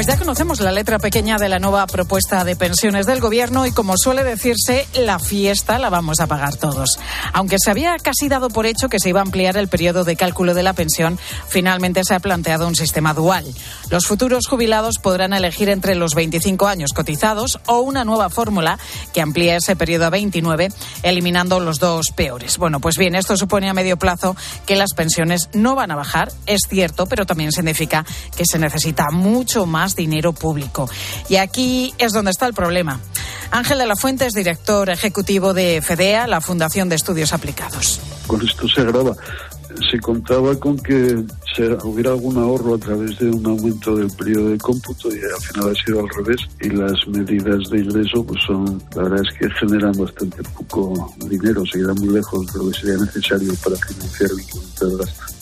Pues ya conocemos la letra pequeña de la nueva propuesta de pensiones del Gobierno y como suele decirse, la fiesta la vamos a pagar todos. Aunque se había casi dado por hecho que se iba a ampliar el periodo de cálculo de la pensión, finalmente se ha planteado un sistema dual. Los futuros jubilados podrán elegir entre los 25 años cotizados o una nueva fórmula que amplíe ese periodo a 29, eliminando los dos peores. Bueno, pues bien, esto supone a medio plazo que las pensiones no van a bajar, es cierto, pero también significa que se necesita mucho más dinero público. Y aquí es donde está el problema. Ángel de la Fuente es director ejecutivo de FEDEA, la Fundación de Estudios Aplicados. Con esto se agrava. Se contaba con que hubiera algún ahorro a través de un aumento del periodo de cómputo y al final ha sido al revés. Y las medidas de ingreso, pues son, la verdad es que generan bastante poco dinero, se irá muy lejos de lo que sería necesario para financiar el incremento de gastos.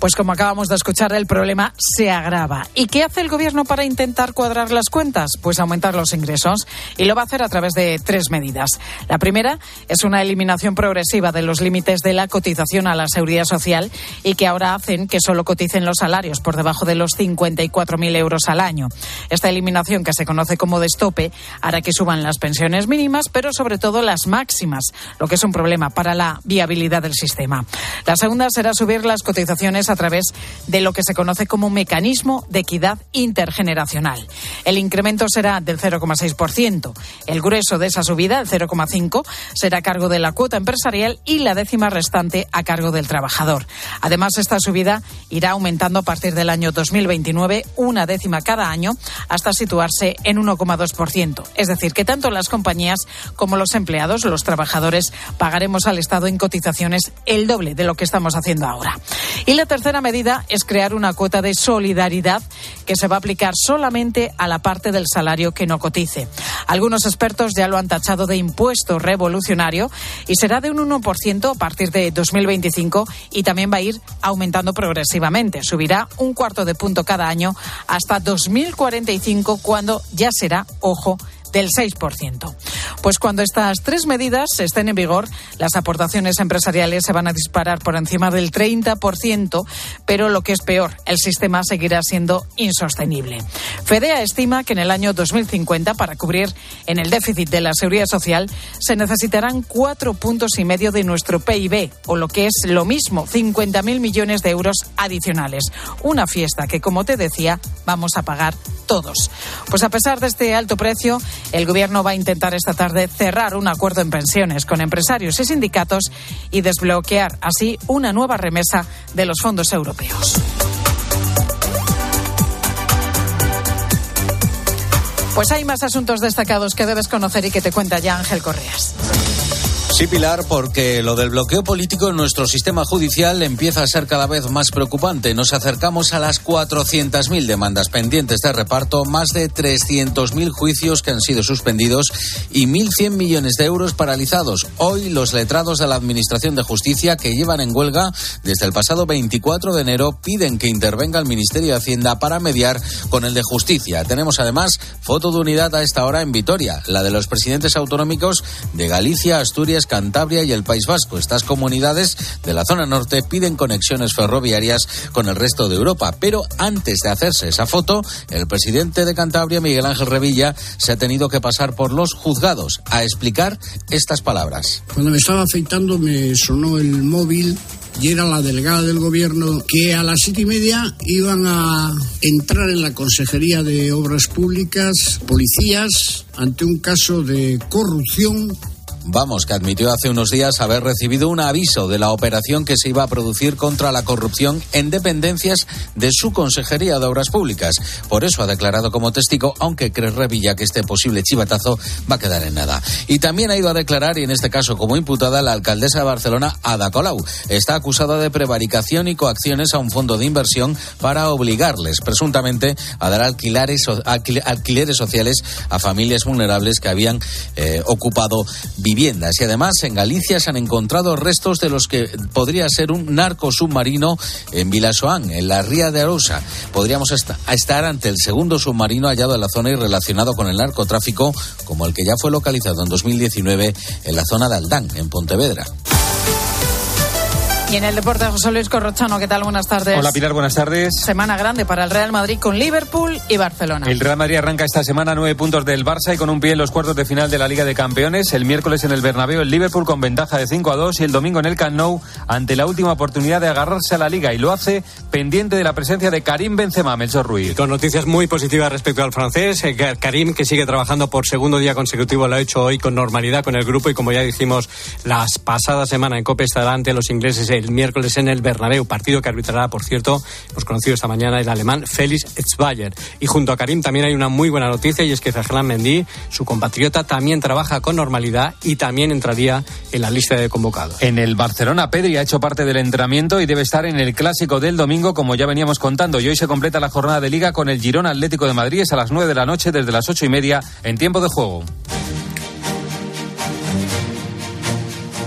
Pues como acabamos de escuchar, el problema se agrava. ¿Y qué hace el Gobierno para intentar cuadrar las cuentas? Pues aumentar los ingresos. Y lo va a hacer a través de tres medidas. La primera es una eliminación progresiva de los límites de la cotización a la seguridad social y que ahora hacen que solo coticen los salarios por debajo de los 54.000 euros al año. Esta eliminación, que se conoce como destope, hará que suban las pensiones mínimas, pero sobre todo las máximas, lo que es un problema para la viabilidad del sistema. La segunda será subir las cotizaciones a través de lo que se conoce como mecanismo de equidad intergeneracional. El incremento será del 0,6%. El grueso de esa subida, el 0,5%, será a cargo de la cuota empresarial y la décima restante a cargo del trabajador. Además, esta subida irá aumentando a partir del año 2029 una décima cada año hasta situarse en 1,2%. Es decir, que tanto las compañías como los empleados, los trabajadores, pagaremos al Estado en cotizaciones el doble de lo que estamos haciendo ahora. Y la tercera medida es crear una cuota de solidaridad que se va a aplicar solamente a la parte del salario que no cotice. Algunos expertos ya lo han tachado de impuesto revolucionario y será de un 1% a partir de 2025 y también va a ir aumentando progresivamente. Subirá un cuarto de punto cada año hasta 2045 cuando ya será, ojo, del 6%. Pues cuando estas tres medidas estén en vigor, las aportaciones empresariales se van a disparar por encima del 30%, pero lo que es peor, el sistema seguirá siendo insostenible. FEDEA estima que en el año 2050, para cubrir en el déficit de la seguridad social, se necesitarán cuatro puntos y medio de nuestro PIB, o lo que es lo mismo, 50.000 millones de euros adicionales. Una fiesta que, como te decía, vamos a pagar todos. Pues a pesar de este alto precio, el Gobierno va a intentar esta tarde cerrar un acuerdo en pensiones con empresarios y sindicatos y desbloquear así una nueva remesa de los fondos europeos. Pues hay más asuntos destacados que debes conocer y que te cuenta ya Ángel Correas. Sí, Pilar, porque lo del bloqueo político en nuestro sistema judicial empieza a ser cada vez más preocupante. Nos acercamos a las 400.000 demandas pendientes de reparto, más de 300.000 juicios que han sido suspendidos y 1.100 millones de euros paralizados. Hoy los letrados de la Administración de Justicia que llevan en huelga desde el pasado 24 de enero piden que intervenga el Ministerio de Hacienda para mediar con el de Justicia. Tenemos además foto de unidad a esta hora en Vitoria, la de los presidentes autonómicos de Galicia, Asturias, Cantabria y el País Vasco. Estas comunidades de la zona norte piden conexiones ferroviarias con el resto de Europa. Pero antes de hacerse esa foto, el presidente de Cantabria, Miguel Ángel Revilla, se ha tenido que pasar por los juzgados a explicar estas palabras. Cuando me estaba afeitando me sonó el móvil y era la delegada del gobierno que a las siete y media iban a entrar en la Consejería de Obras Públicas policías ante un caso de corrupción Vamos, que admitió hace unos días haber recibido un aviso de la operación que se iba a producir contra la corrupción en dependencias de su Consejería de Obras Públicas. Por eso ha declarado como testigo, aunque cree Revilla que este posible chivatazo va a quedar en nada. Y también ha ido a declarar, y en este caso como imputada, la alcaldesa de Barcelona, Ada Colau. Está acusada de prevaricación y coacciones a un fondo de inversión para obligarles, presuntamente, a dar alquileres, alquileres sociales a familias vulnerables que habían eh, ocupado viviendas Y además en Galicia se han encontrado restos de los que podría ser un narco submarino en Vilasoán, en la ría de Arosa. Podríamos estar ante el segundo submarino hallado en la zona y relacionado con el narcotráfico, como el que ya fue localizado en 2019 en la zona de Aldán, en Pontevedra. Y en el deporte, José Luis Corrochano, ¿qué tal? Buenas tardes. Hola Pilar, buenas tardes. Semana grande para el Real Madrid con Liverpool y Barcelona. El Real Madrid arranca esta semana nueve puntos del Barça y con un pie en los cuartos de final de la Liga de Campeones. El miércoles en el Bernabéu, el Liverpool con ventaja de 5 a 2 y el domingo en el Camp Nou ante la última oportunidad de agarrarse a la Liga y lo hace pendiente de la presencia de Karim Benzema, Melchor Ruiz. Con noticias muy positivas respecto al francés, eh, Karim que sigue trabajando por segundo día consecutivo lo ha hecho hoy con normalidad con el grupo y como ya dijimos las pasadas semanas en Copa estará ante los ingleses el miércoles en el Bernabéu, partido que arbitrará, por cierto, hemos conocido esta mañana el alemán Félix Etzbayer. Y junto a Karim también hay una muy buena noticia y es que Ferland Mendy, su compatriota, también trabaja con normalidad y también entraría en la lista de convocados. En el Barcelona, Pedri ha hecho parte del entrenamiento y debe estar en el clásico del domingo, como ya veníamos contando. Y hoy se completa la jornada de liga con el Girona Atlético de Madrid. A las 9 de la noche desde las ocho y media en tiempo de juego.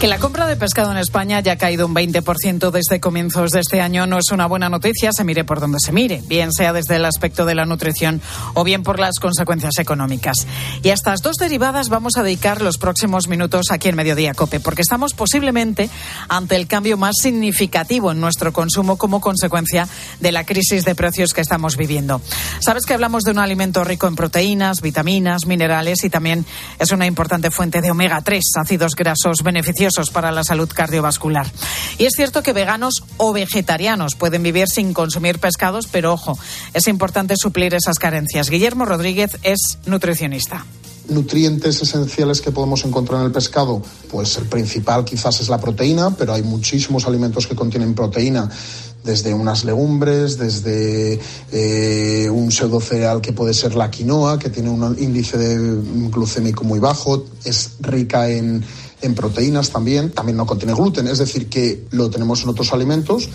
Que la compra de pescado en España haya caído un 20% desde comienzos de este año no es una buena noticia, se mire por donde se mire, bien sea desde el aspecto de la nutrición o bien por las consecuencias económicas. Y a estas dos derivadas vamos a dedicar los próximos minutos aquí en Mediodía Cope, porque estamos posiblemente ante el cambio más significativo en nuestro consumo como consecuencia de la crisis de precios que estamos viviendo. Sabes que hablamos de un alimento rico en proteínas, vitaminas, minerales y también es una importante fuente de omega 3, ácidos grasos beneficiosos para la salud cardiovascular. Y es cierto que veganos o vegetarianos pueden vivir sin consumir pescados, pero ojo, es importante suplir esas carencias. Guillermo Rodríguez es nutricionista nutrientes esenciales que podemos encontrar en el pescado? Pues el principal quizás es la proteína, pero hay muchísimos alimentos que contienen proteína desde unas legumbres, desde eh, un pseudo cereal que puede ser la quinoa, que tiene un índice glucémico muy bajo, es rica en en proteínas también, también no contiene gluten, es decir, que lo tenemos en otros alimentos.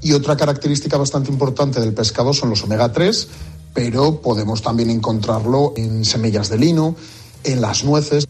Y otra característica bastante importante del pescado son los omega 3, pero podemos también encontrarlo en semillas de lino, en las nueces.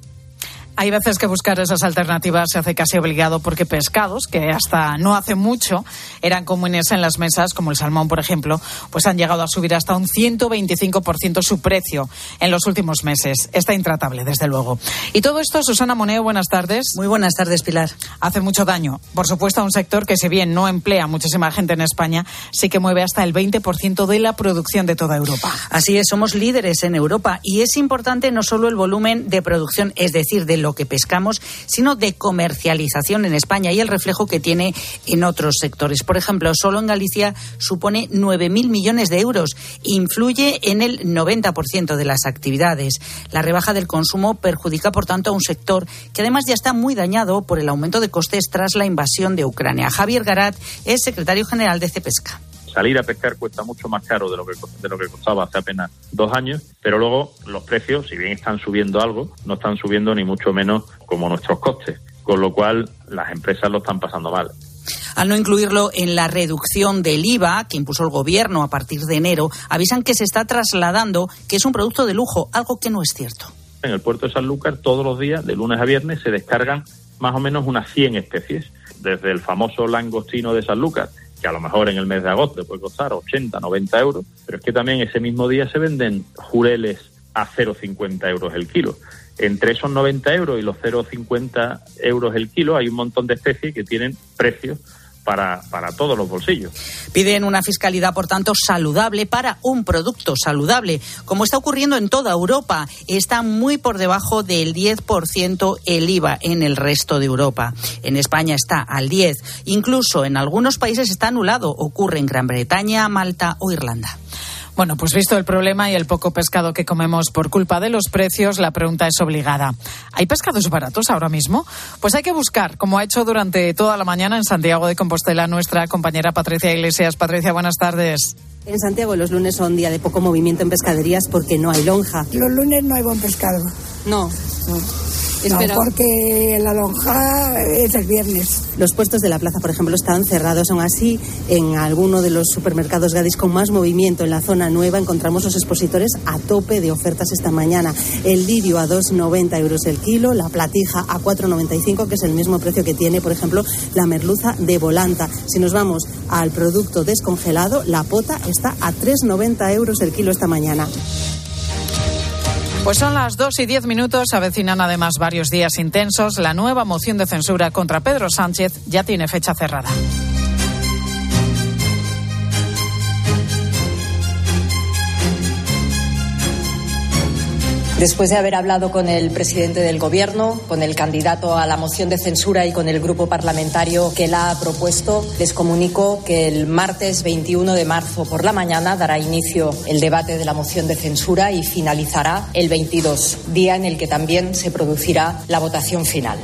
Hay veces que buscar esas alternativas se hace casi obligado porque pescados que hasta no hace mucho eran comunes en las mesas, como el salmón, por ejemplo, pues han llegado a subir hasta un 125% su precio en los últimos meses. Está intratable, desde luego. Y todo esto, Susana Moneo, buenas tardes. Muy buenas tardes, Pilar. Hace mucho daño, por supuesto, a un sector que, si bien no emplea muchísima gente en España, sí que mueve hasta el 20% de la producción de toda Europa. Así es, somos líderes en Europa y es importante no solo el volumen de producción, es decir, de lo que pescamos, sino de comercialización en España y el reflejo que tiene en otros sectores. Por ejemplo, solo en Galicia supone 9.000 millones de euros. Influye en el 90% de las actividades. La rebaja del consumo perjudica, por tanto, a un sector que además ya está muy dañado por el aumento de costes tras la invasión de Ucrania. Javier Garat es secretario general de Cepesca salir a pescar cuesta mucho más caro de lo que de lo que costaba hace apenas dos años, pero luego los precios, si bien están subiendo algo, no están subiendo ni mucho menos como nuestros costes, con lo cual las empresas lo están pasando mal. Al no incluirlo en la reducción del IVA que impuso el gobierno a partir de enero, avisan que se está trasladando que es un producto de lujo, algo que no es cierto. En el puerto de Sanlúcar todos los días, de lunes a viernes, se descargan más o menos unas 100 especies, desde el famoso langostino de Sanlúcar, que a lo mejor en el mes de agosto puede costar 80, 90 euros, pero es que también ese mismo día se venden jureles a 0,50 euros el kilo. Entre esos 90 euros y los 0,50 euros el kilo hay un montón de especies que tienen precios para, para todos los bolsillos. Piden una fiscalidad, por tanto, saludable para un producto saludable, como está ocurriendo en toda Europa. Está muy por debajo del 10% el IVA en el resto de Europa. En España está al 10%. Incluso en algunos países está anulado. Ocurre en Gran Bretaña, Malta o Irlanda. Bueno, pues visto el problema y el poco pescado que comemos por culpa de los precios, la pregunta es obligada. ¿Hay pescados baratos ahora mismo? Pues hay que buscar, como ha hecho durante toda la mañana en Santiago de Compostela nuestra compañera Patricia Iglesias. Patricia, buenas tardes. En Santiago los lunes son día de poco movimiento en pescaderías porque no hay lonja. Los lunes no hay buen pescado. No. no. No, porque la lonja es el viernes. Los puestos de la plaza, por ejemplo, están cerrados. Aún así, en alguno de los supermercados Gadis con más movimiento en la zona nueva encontramos los expositores a tope de ofertas esta mañana. El lirio a 2,90 euros el kilo, la platija a 4,95, que es el mismo precio que tiene, por ejemplo, la merluza de volanta. Si nos vamos al producto descongelado, la pota está a 3,90 euros el kilo esta mañana. Pues son las 2 y 10 minutos, avecinan además varios días intensos. La nueva moción de censura contra Pedro Sánchez ya tiene fecha cerrada. Después de haber hablado con el presidente del Gobierno, con el candidato a la moción de censura y con el grupo parlamentario que la ha propuesto, les comunico que el martes 21 de marzo por la mañana dará inicio el debate de la moción de censura y finalizará el 22, día en el que también se producirá la votación final.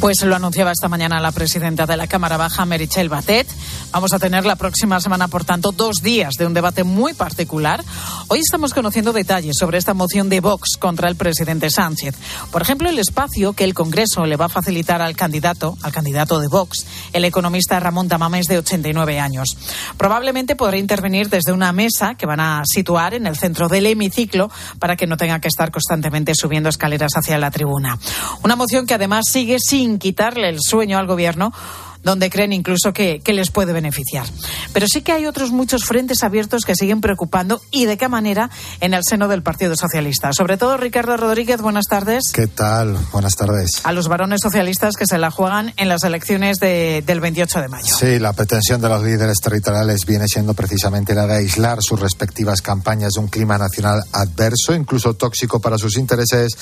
Pues lo anunciaba esta mañana la presidenta de la Cámara Baja, Merichel Batet. Vamos a tener la próxima semana, por tanto, dos días de un debate muy particular. Hoy estamos conociendo detalles sobre esta moción de Vox contra el presidente Sánchez. Por ejemplo, el espacio que el Congreso le va a facilitar al candidato, al candidato de Vox, el economista Ramón Tamames, de 89 años. Probablemente podrá intervenir desde una mesa que van a situar en el centro del hemiciclo para que no tenga que estar constantemente subiendo escaleras hacia la tribuna. Una moción que además sigue sin quitarle el sueño al gobierno donde creen incluso que, que, les puede beneficiar. Pero sí que hay otros muchos frentes abiertos que siguen preocupando y de qué manera en el seno del Partido Socialista. Sobre todo, Ricardo Rodríguez, buenas tardes. ¿Qué tal? Buenas tardes. A los varones socialistas que se la juegan en las elecciones de, del 28 de mayo. Sí, la pretensión de los líderes territoriales viene siendo precisamente la de aislar sus respectivas campañas de un clima nacional adverso, incluso tóxico para sus intereses,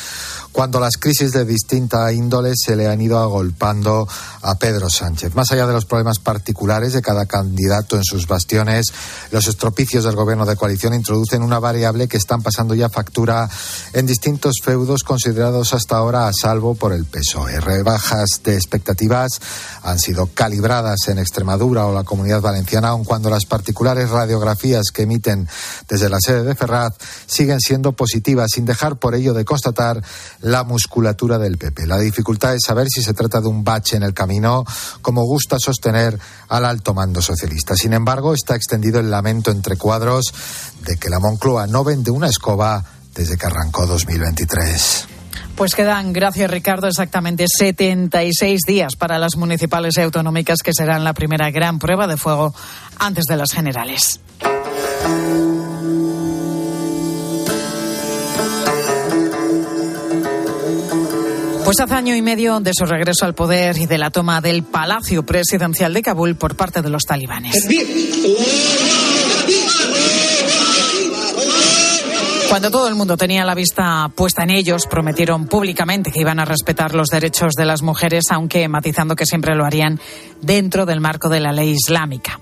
cuando las crisis de distinta índole se le han ido agolpando a Pedro Sánchez. Más allá de los problemas particulares de cada candidato en sus bastiones, los estropicios del gobierno de coalición introducen una variable que están pasando ya factura en distintos feudos considerados hasta ahora a salvo por el PSOE. Rebajas de expectativas han sido calibradas en Extremadura o la comunidad valenciana, aun cuando las particulares radiografías que emiten desde la sede de Ferraz siguen siendo positivas, sin dejar por ello de constatar la musculatura del PP. La dificultad es saber si se trata de un bache en el camino, como gusta sostener al alto mando socialista. Sin embargo, está extendido el lamento entre cuadros de que la Moncloa no vende una escoba desde que arrancó 2023. Pues quedan, gracias Ricardo, exactamente 76 días para las municipales y autonómicas que serán la primera gran prueba de fuego antes de las generales. Pues hace año y medio de su regreso al poder y de la toma del Palacio Presidencial de Kabul por parte de los talibanes. Cuando todo el mundo tenía la vista puesta en ellos, prometieron públicamente que iban a respetar los derechos de las mujeres, aunque matizando que siempre lo harían dentro del marco de la ley islámica.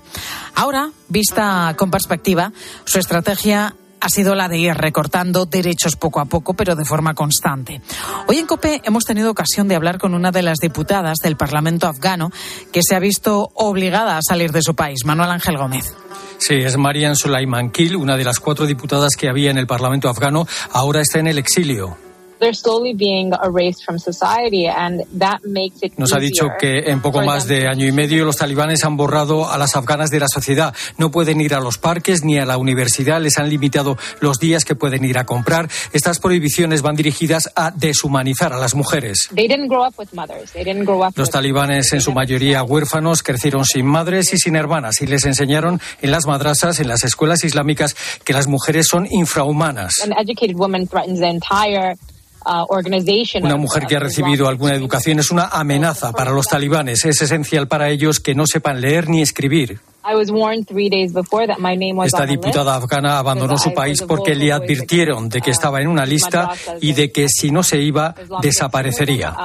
Ahora, vista con perspectiva, su estrategia ha sido la de ir recortando derechos poco a poco, pero de forma constante. Hoy en COPE hemos tenido ocasión de hablar con una de las diputadas del Parlamento afgano que se ha visto obligada a salir de su país, Manuel Ángel Gómez. Sí, es Marian Sulaiman Kil, una de las cuatro diputadas que había en el Parlamento afgano, ahora está en el exilio. Nos ha dicho que en poco más de año y medio los talibanes han borrado a las afganas de la sociedad. No pueden ir a los parques ni a la universidad, les han limitado los días que pueden ir a comprar. Estas prohibiciones van dirigidas a deshumanizar a las mujeres. Los talibanes, en su mayoría huérfanos, crecieron sin madres y sin hermanas y les enseñaron en las madrasas, en las escuelas islámicas, que las mujeres son infrahumanas. Una mujer que ha recibido alguna educación es una amenaza para los talibanes. Es esencial para ellos que no sepan leer ni escribir. Esta diputada afgana abandonó su país porque le advirtieron de que estaba en una lista y de que si no se iba, desaparecería.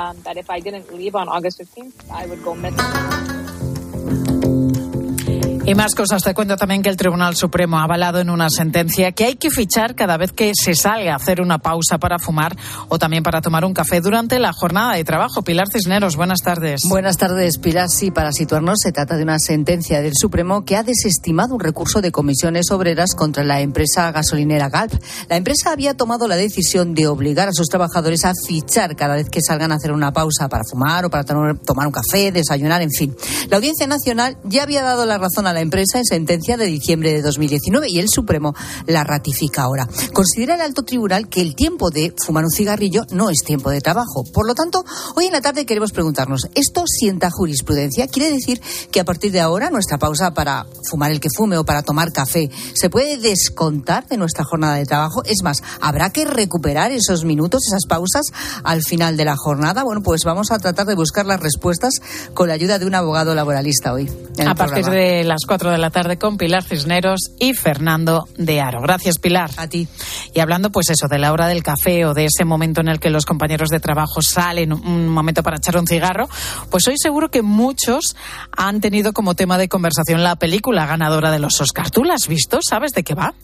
Y más cosas. Te cuento también que el Tribunal Supremo ha avalado en una sentencia que hay que fichar cada vez que se salga a hacer una pausa para fumar o también para tomar un café durante la jornada de trabajo. Pilar Cisneros, buenas tardes. Buenas tardes, Pilar. Sí, para situarnos, se trata de una sentencia del Supremo que ha desestimado un recurso de comisiones obreras contra la empresa gasolinera Galp. La empresa había tomado la decisión de obligar a sus trabajadores a fichar cada vez que salgan a hacer una pausa para fumar o para tomar un café, desayunar, en fin. La Audiencia Nacional ya había dado la razón a la empresa en sentencia de diciembre de 2019 y el Supremo la ratifica ahora. Considera el alto tribunal que el tiempo de fumar un cigarrillo no es tiempo de trabajo. Por lo tanto, hoy en la tarde queremos preguntarnos, ¿esto sienta jurisprudencia? ¿Quiere decir que a partir de ahora nuestra pausa para fumar el que fume o para tomar café se puede descontar de nuestra jornada de trabajo? Es más, ¿habrá que recuperar esos minutos, esas pausas al final de la jornada? Bueno, pues vamos a tratar de buscar las respuestas con la ayuda de un abogado laboralista hoy. A partir de las 4 de la tarde con Pilar Cisneros y Fernando de Aro. Gracias, Pilar. A ti. Y hablando, pues eso, de la hora del café o de ese momento en el que los compañeros de trabajo salen un momento para echar un cigarro, pues hoy seguro que muchos han tenido como tema de conversación la película ganadora de los Oscars. ¿Tú la has visto? ¿Sabes de qué va?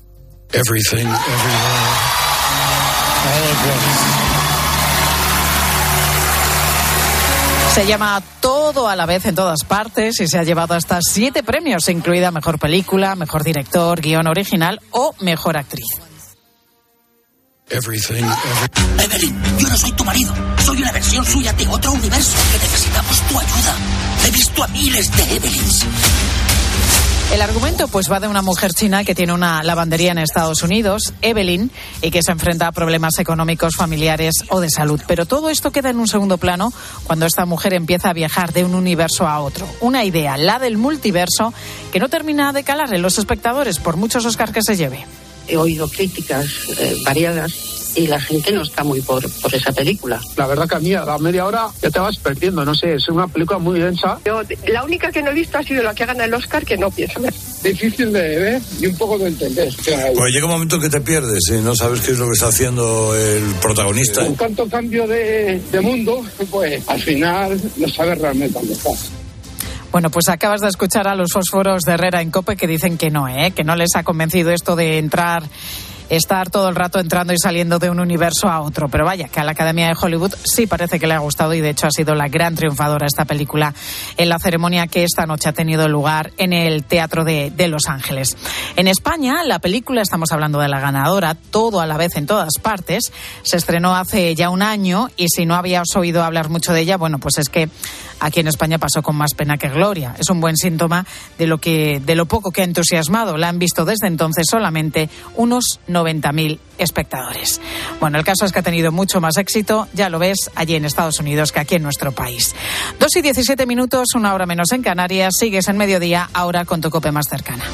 Everything, Se llama Todo a la vez en todas partes y se ha llevado hasta siete premios, incluida Mejor Película, Mejor Director, Guión Original o Mejor Actriz. Everything, Evelyn, yo no soy tu marido. Soy una versión suya de otro universo que necesitamos tu ayuda. He visto a miles de Evelyns. El argumento pues va de una mujer china que tiene una lavandería en Estados Unidos, Evelyn, y que se enfrenta a problemas económicos, familiares o de salud. Pero todo esto queda en un segundo plano cuando esta mujer empieza a viajar de un universo a otro. Una idea, la del multiverso, que no termina de calar en los espectadores por muchos Oscars que se lleve. He oído críticas eh, variadas y la gente no está muy por, por esa película. La verdad que a mí a la media hora ya te vas perdiendo, no sé, es una película muy densa. Yo, la única que no he visto ha sido la que ha ganado el Oscar, que no pienso ver. Difícil de ver y un poco de entender. Pues llega un momento que te pierdes y no sabes qué es lo que está haciendo el protagonista. Con tanto cambio de, de mundo, pues al final no sabes realmente dónde estás. Bueno, pues acabas de escuchar a los fósforos de Herrera en Cope que dicen que no, ¿eh? que no les ha convencido esto de entrar estar todo el rato entrando y saliendo de un universo a otro. Pero vaya, que a la Academia de Hollywood sí parece que le ha gustado y de hecho ha sido la gran triunfadora esta película en la ceremonia que esta noche ha tenido lugar en el Teatro de, de Los Ángeles. En España, la película, estamos hablando de la ganadora, todo a la vez en todas partes, se estrenó hace ya un año y si no habías oído hablar mucho de ella, bueno, pues es que aquí en España pasó con más pena que gloria. Es un buen síntoma de lo que de lo poco que ha entusiasmado. La han visto desde entonces solamente unos 90.000 espectadores. Bueno, el caso es que ha tenido mucho más éxito, ya lo ves, allí en Estados Unidos que aquí en nuestro país. Dos y 17 minutos, una hora menos en Canarias, sigues en mediodía, ahora con tu cope más cercana.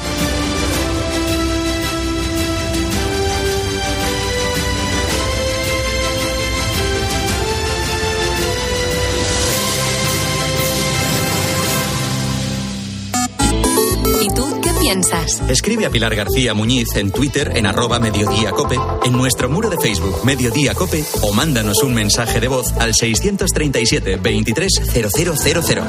Piensas? Escribe a Pilar García Muñiz en Twitter en arroba Mediodía Cope, en nuestro muro de Facebook Mediodía Cope o mándanos un mensaje de voz al 637 230000.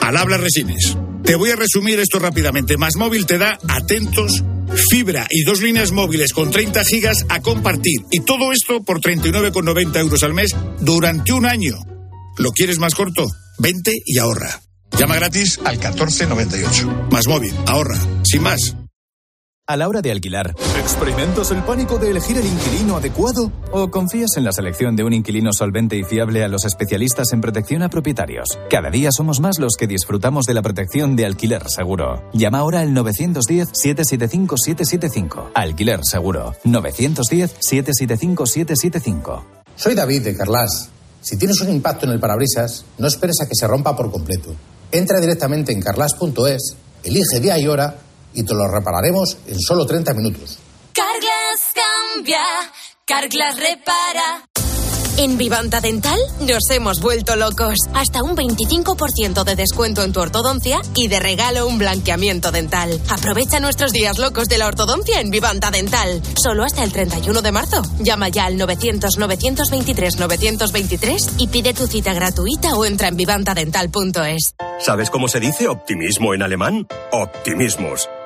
Al habla Resines. Te voy a resumir esto rápidamente. Más móvil te da atentos, fibra y dos líneas móviles con 30 gigas a compartir. Y todo esto por 39,90 euros al mes durante un año. ¿Lo quieres más corto? Vente y ahorra. Llama gratis al 1498. Más móvil, ahorra. Sin más. A la hora de alquilar, ¿experimentas el pánico de elegir el inquilino adecuado? ¿O confías en la selección de un inquilino solvente y fiable a los especialistas en protección a propietarios? Cada día somos más los que disfrutamos de la protección de alquiler seguro. Llama ahora al 910-775-775. Alquiler seguro. 910-775-775. Soy David de Carlas. Si tienes un impacto en el parabrisas, no esperes a que se rompa por completo. Entra directamente en carlas.es, elige día y hora y te lo repararemos en solo 30 minutos. Carglass cambia, Carglass repara. En Vivanta Dental nos hemos vuelto locos. Hasta un 25% de descuento en tu ortodoncia y de regalo un blanqueamiento dental. Aprovecha nuestros días locos de la ortodoncia en Vivanta Dental. Solo hasta el 31 de marzo. Llama ya al 900-923-923 y pide tu cita gratuita o entra en vivantadental.es. ¿Sabes cómo se dice optimismo en alemán? Optimismus.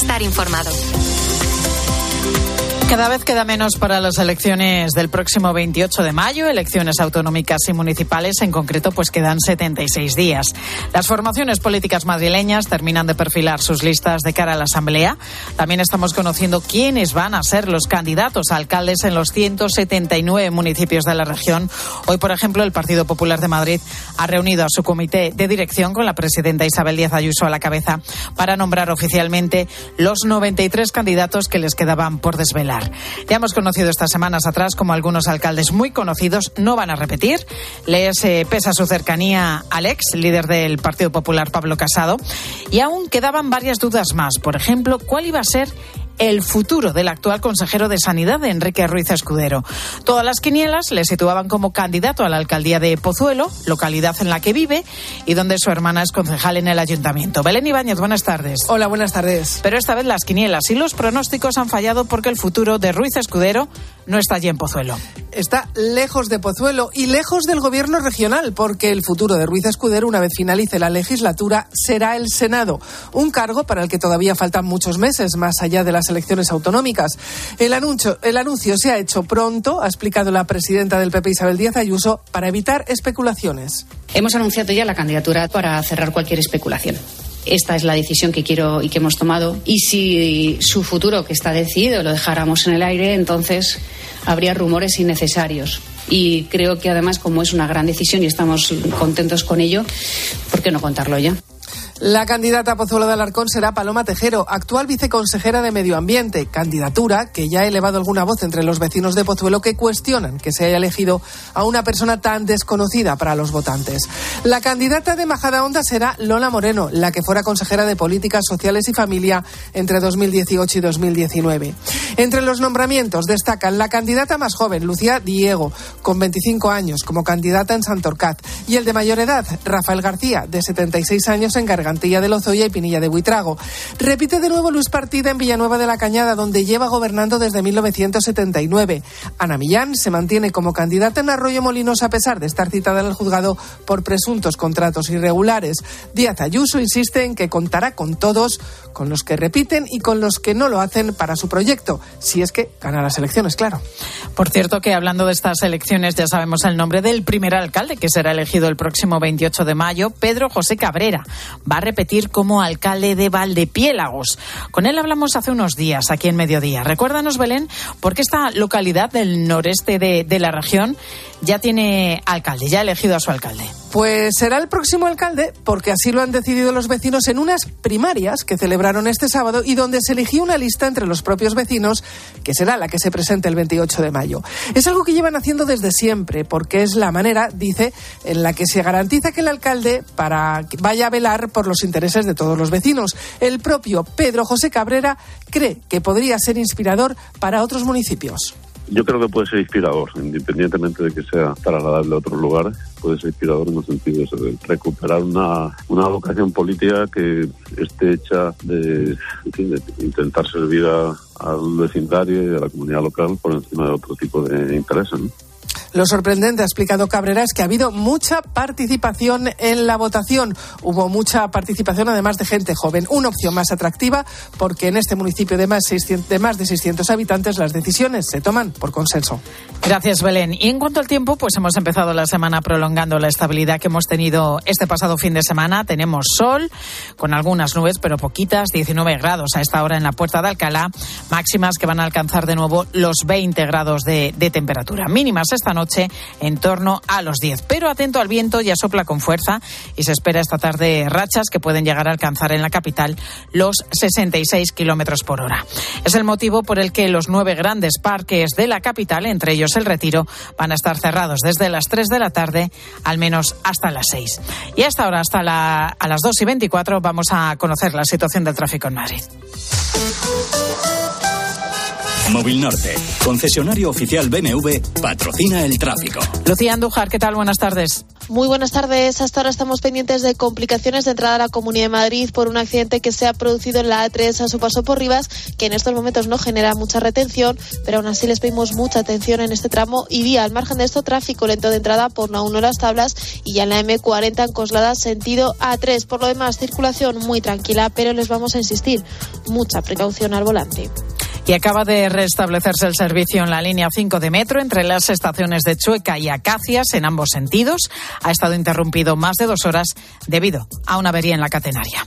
Estar informado. Cada vez queda menos para las elecciones del próximo 28 de mayo, elecciones autonómicas y municipales, en concreto, pues quedan 76 días. Las formaciones políticas madrileñas terminan de perfilar sus listas de cara a la Asamblea. También estamos conociendo quiénes van a ser los candidatos a alcaldes en los 179 municipios de la región. Hoy, por ejemplo, el Partido Popular de Madrid ha reunido a su comité de dirección con la presidenta Isabel Díaz Ayuso a la cabeza para nombrar oficialmente los 93 candidatos que les quedaban por desvelar. Ya hemos conocido estas semanas atrás como algunos alcaldes muy conocidos no van a repetir. Les eh, pesa su cercanía al ex líder del Partido Popular, Pablo Casado. Y aún quedaban varias dudas más. Por ejemplo, ¿cuál iba a ser el futuro del actual consejero de Sanidad, Enrique Ruiz Escudero. Todas las quinielas le situaban como candidato a la alcaldía de Pozuelo, localidad en la que vive y donde su hermana es concejal en el ayuntamiento. Belén Ibáñez, buenas tardes. Hola, buenas tardes. Pero esta vez las quinielas y los pronósticos han fallado porque el futuro de Ruiz Escudero no está allí en Pozuelo. Está lejos de Pozuelo y lejos del gobierno regional, porque el futuro de Ruiz Escudero, una vez finalice la legislatura, será el Senado, un cargo para el que todavía faltan muchos meses, más allá de las elecciones autonómicas. El anuncio, el anuncio se ha hecho pronto, ha explicado la presidenta del PP Isabel Díaz Ayuso, para evitar especulaciones. Hemos anunciado ya la candidatura para cerrar cualquier especulación. Esta es la decisión que quiero y que hemos tomado. Y si su futuro, que está decidido, lo dejáramos en el aire, entonces habría rumores innecesarios. Y creo que además, como es una gran decisión y estamos contentos con ello, ¿por qué no contarlo ya? La candidata a Pozuelo de Alarcón será Paloma Tejero, actual viceconsejera de Medio Ambiente, candidatura que ya ha elevado alguna voz entre los vecinos de Pozuelo que cuestionan que se haya elegido a una persona tan desconocida para los votantes. La candidata de Majadahonda será Lola Moreno, la que fuera consejera de Políticas Sociales y Familia entre 2018 y 2019. Entre los nombramientos destacan la candidata más joven, Lucía Diego, con 25 años, como candidata en Santorcaz, y el de mayor edad, Rafael García, de 76 años en Garganta Cantilla de Lozoya y Pinilla de Buitrago. Repite de nuevo Luis Partida en Villanueva de la Cañada, donde lleva gobernando desde 1979. Ana Millán se mantiene como candidata en Arroyo Molinos a pesar de estar citada en el juzgado por presuntos contratos irregulares. Díaz Ayuso insiste en que contará con todos, con los que repiten y con los que no lo hacen para su proyecto, si es que gana las elecciones, claro. Por cierto que hablando de estas elecciones ya sabemos el nombre del primer alcalde que será elegido el próximo 28 de mayo, Pedro José Cabrera. Va a repetir como alcalde de Valdepiélagos. Con él hablamos hace unos días aquí en Mediodía. Recuérdanos, Belén, porque esta localidad del noreste de, de la región ya tiene alcalde, ya ha elegido a su alcalde. Pues será el próximo alcalde, porque así lo han decidido los vecinos en unas primarias que celebraron este sábado y donde se eligió una lista entre los propios vecinos, que será la que se presente el 28 de mayo. Es algo que llevan haciendo desde siempre, porque es la manera, dice, en la que se garantiza que el alcalde para vaya a velar por los intereses de todos los vecinos. El propio Pedro José Cabrera cree que podría ser inspirador para otros municipios. Yo creo que puede ser inspirador, independientemente de que sea trasladable a otros lugares, puede ser inspirador en el sentido de recuperar una, una vocación política que esté hecha de intentar servir a- al vecindario y a la comunidad local por encima de otro tipo de intereses. ¿no? Lo sorprendente, ha explicado Cabrera, es que ha habido mucha participación en la votación. Hubo mucha participación, además de gente joven. Una opción más atractiva, porque en este municipio de más, 600 de más de 600 habitantes las decisiones se toman por consenso. Gracias, Belén. Y en cuanto al tiempo, pues hemos empezado la semana prolongando la estabilidad que hemos tenido este pasado fin de semana. Tenemos sol, con algunas nubes, pero poquitas, 19 grados a esta hora en la puerta de Alcalá, máximas que van a alcanzar de nuevo los 20 grados de, de temperatura. Mínimas esta noche noche en torno a los 10. Pero atento al viento, ya sopla con fuerza y se espera esta tarde rachas que pueden llegar a alcanzar en la capital los 66 kilómetros por hora. Es el motivo por el que los nueve grandes parques de la capital, entre ellos el Retiro, van a estar cerrados desde las 3 de la tarde al menos hasta las 6. Y hasta ahora, hasta a las 2 y 24, vamos a conocer la situación del tráfico en Madrid. Móvil Norte, concesionario oficial BMW, patrocina el tráfico. Lucía Andújar, ¿qué tal? Buenas tardes. Muy buenas tardes. Hasta ahora estamos pendientes de complicaciones de entrada a la Comunidad de Madrid por un accidente que se ha producido en la A3 a su paso por Rivas, que en estos momentos no genera mucha retención, pero aún así les pedimos mucha atención en este tramo y vía al margen de esto tráfico lento de entrada por la 1 las tablas y ya en la M40 en Coslada sentido A3. Por lo demás, circulación muy tranquila, pero les vamos a insistir, mucha precaución al volante. Y acaba de restablecerse el servicio en la línea 5 de metro entre las estaciones de Chueca y Acacias en ambos sentidos. Ha estado interrumpido más de dos horas debido a una avería en la catenaria.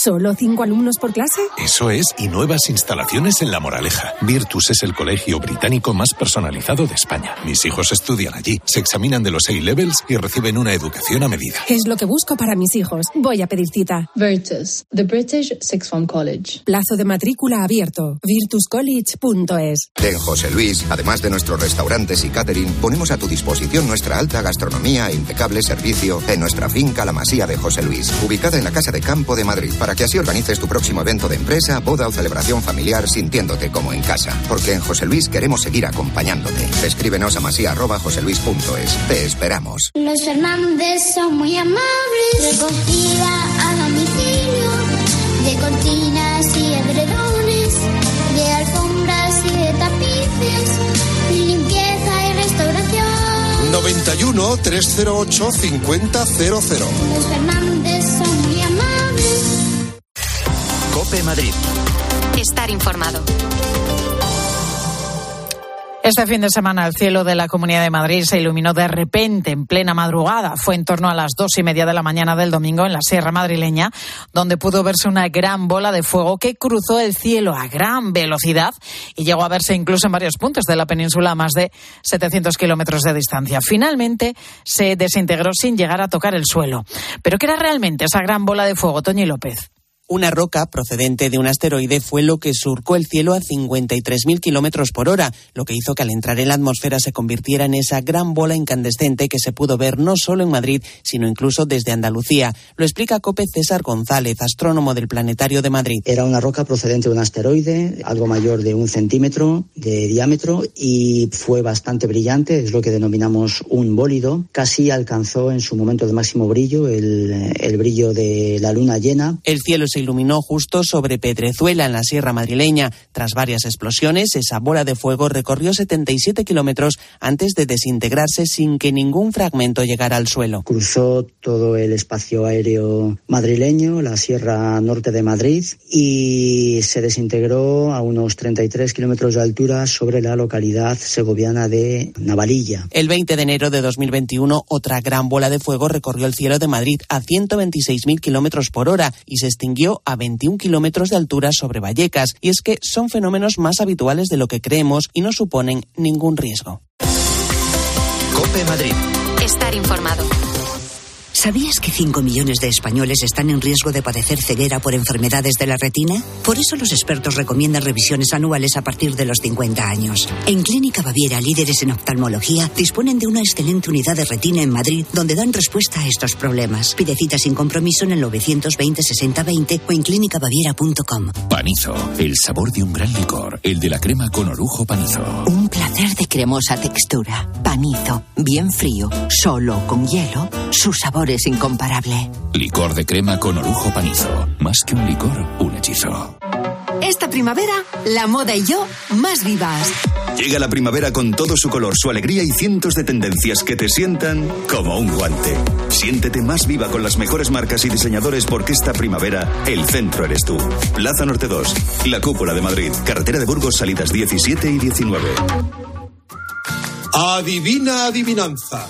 ¿Solo cinco alumnos por clase? Eso es, y nuevas instalaciones en La Moraleja. Virtus es el colegio británico más personalizado de España. Mis hijos estudian allí, se examinan de los A-levels y reciben una educación a medida. Es lo que busco para mis hijos. Voy a pedir cita. Virtus, The British Sixth Form College. Plazo de matrícula abierto. virtuscollege.es. En José Luis, además de nuestros restaurantes y catering, ponemos a tu disposición nuestra alta gastronomía e impecable servicio en nuestra finca La Masía de José Luis, ubicada en la Casa de Campo de Madrid para que así organices tu próximo evento de empresa, boda o celebración familiar sintiéndote como en casa. Porque en José Luis queremos seguir acompañándote. Escríbenos a masía.joseluis.es. Te esperamos. Los Fernández son muy amables. Recogida a domicilio de cortinas y edredones, de alfombras y de tapices, limpieza y restauración. 91 308 5000. Los Fernández Cope Madrid. Estar informado. Este fin de semana el cielo de la Comunidad de Madrid se iluminó de repente en plena madrugada. Fue en torno a las dos y media de la mañana del domingo en la Sierra Madrileña, donde pudo verse una gran bola de fuego que cruzó el cielo a gran velocidad y llegó a verse incluso en varios puntos de la península a más de 700 kilómetros de distancia. Finalmente se desintegró sin llegar a tocar el suelo. ¿Pero qué era realmente esa gran bola de fuego, Toñi López? Una roca procedente de un asteroide fue lo que surcó el cielo a 53.000 kilómetros por hora, lo que hizo que al entrar en la atmósfera se convirtiera en esa gran bola incandescente que se pudo ver no solo en Madrid, sino incluso desde Andalucía. Lo explica Cope César González, astrónomo del Planetario de Madrid. Era una roca procedente de un asteroide, algo mayor de un centímetro de diámetro y fue bastante brillante, es lo que denominamos un bólido. Casi alcanzó en su momento de máximo brillo el, el brillo de la luna llena. El cielo se iluminó justo sobre Pedrezuela, en la Sierra Madrileña. Tras varias explosiones, esa bola de fuego recorrió 77 kilómetros antes de desintegrarse sin que ningún fragmento llegara al suelo. Cruzó todo el espacio aéreo madrileño, la Sierra Norte de Madrid, y se desintegró a unos 33 kilómetros de altura sobre la localidad segoviana de Navalilla. El 20 de enero de 2021, otra gran bola de fuego recorrió el cielo de Madrid a 126.000 kilómetros por hora y se extinguió a 21 kilómetros de altura sobre Vallecas. Y es que son fenómenos más habituales de lo que creemos y no suponen ningún riesgo. Cope Madrid. Estar informado. ¿Sabías que 5 millones de españoles están en riesgo de padecer ceguera por enfermedades de la retina? Por eso los expertos recomiendan revisiones anuales a partir de los 50 años. En Clínica Baviera, líderes en oftalmología, disponen de una excelente unidad de retina en Madrid donde dan respuesta a estos problemas. Pide cita sin compromiso en el 920 6020 o en clínicabaviera.com. Panizo, el sabor de un gran licor, el de la crema con orujo panizo. Un placer de cremosa textura. Panizo, bien frío, solo con hielo, su sabor es incomparable. Licor de crema con orujo panizo. Más que un licor, un hechizo. Esta primavera, la moda y yo más vivas. Llega la primavera con todo su color, su alegría y cientos de tendencias que te sientan como un guante. Siéntete más viva con las mejores marcas y diseñadores porque esta primavera el centro eres tú. Plaza Norte 2, la cúpula de Madrid, carretera de Burgos, salidas 17 y 19. Adivina adivinanza.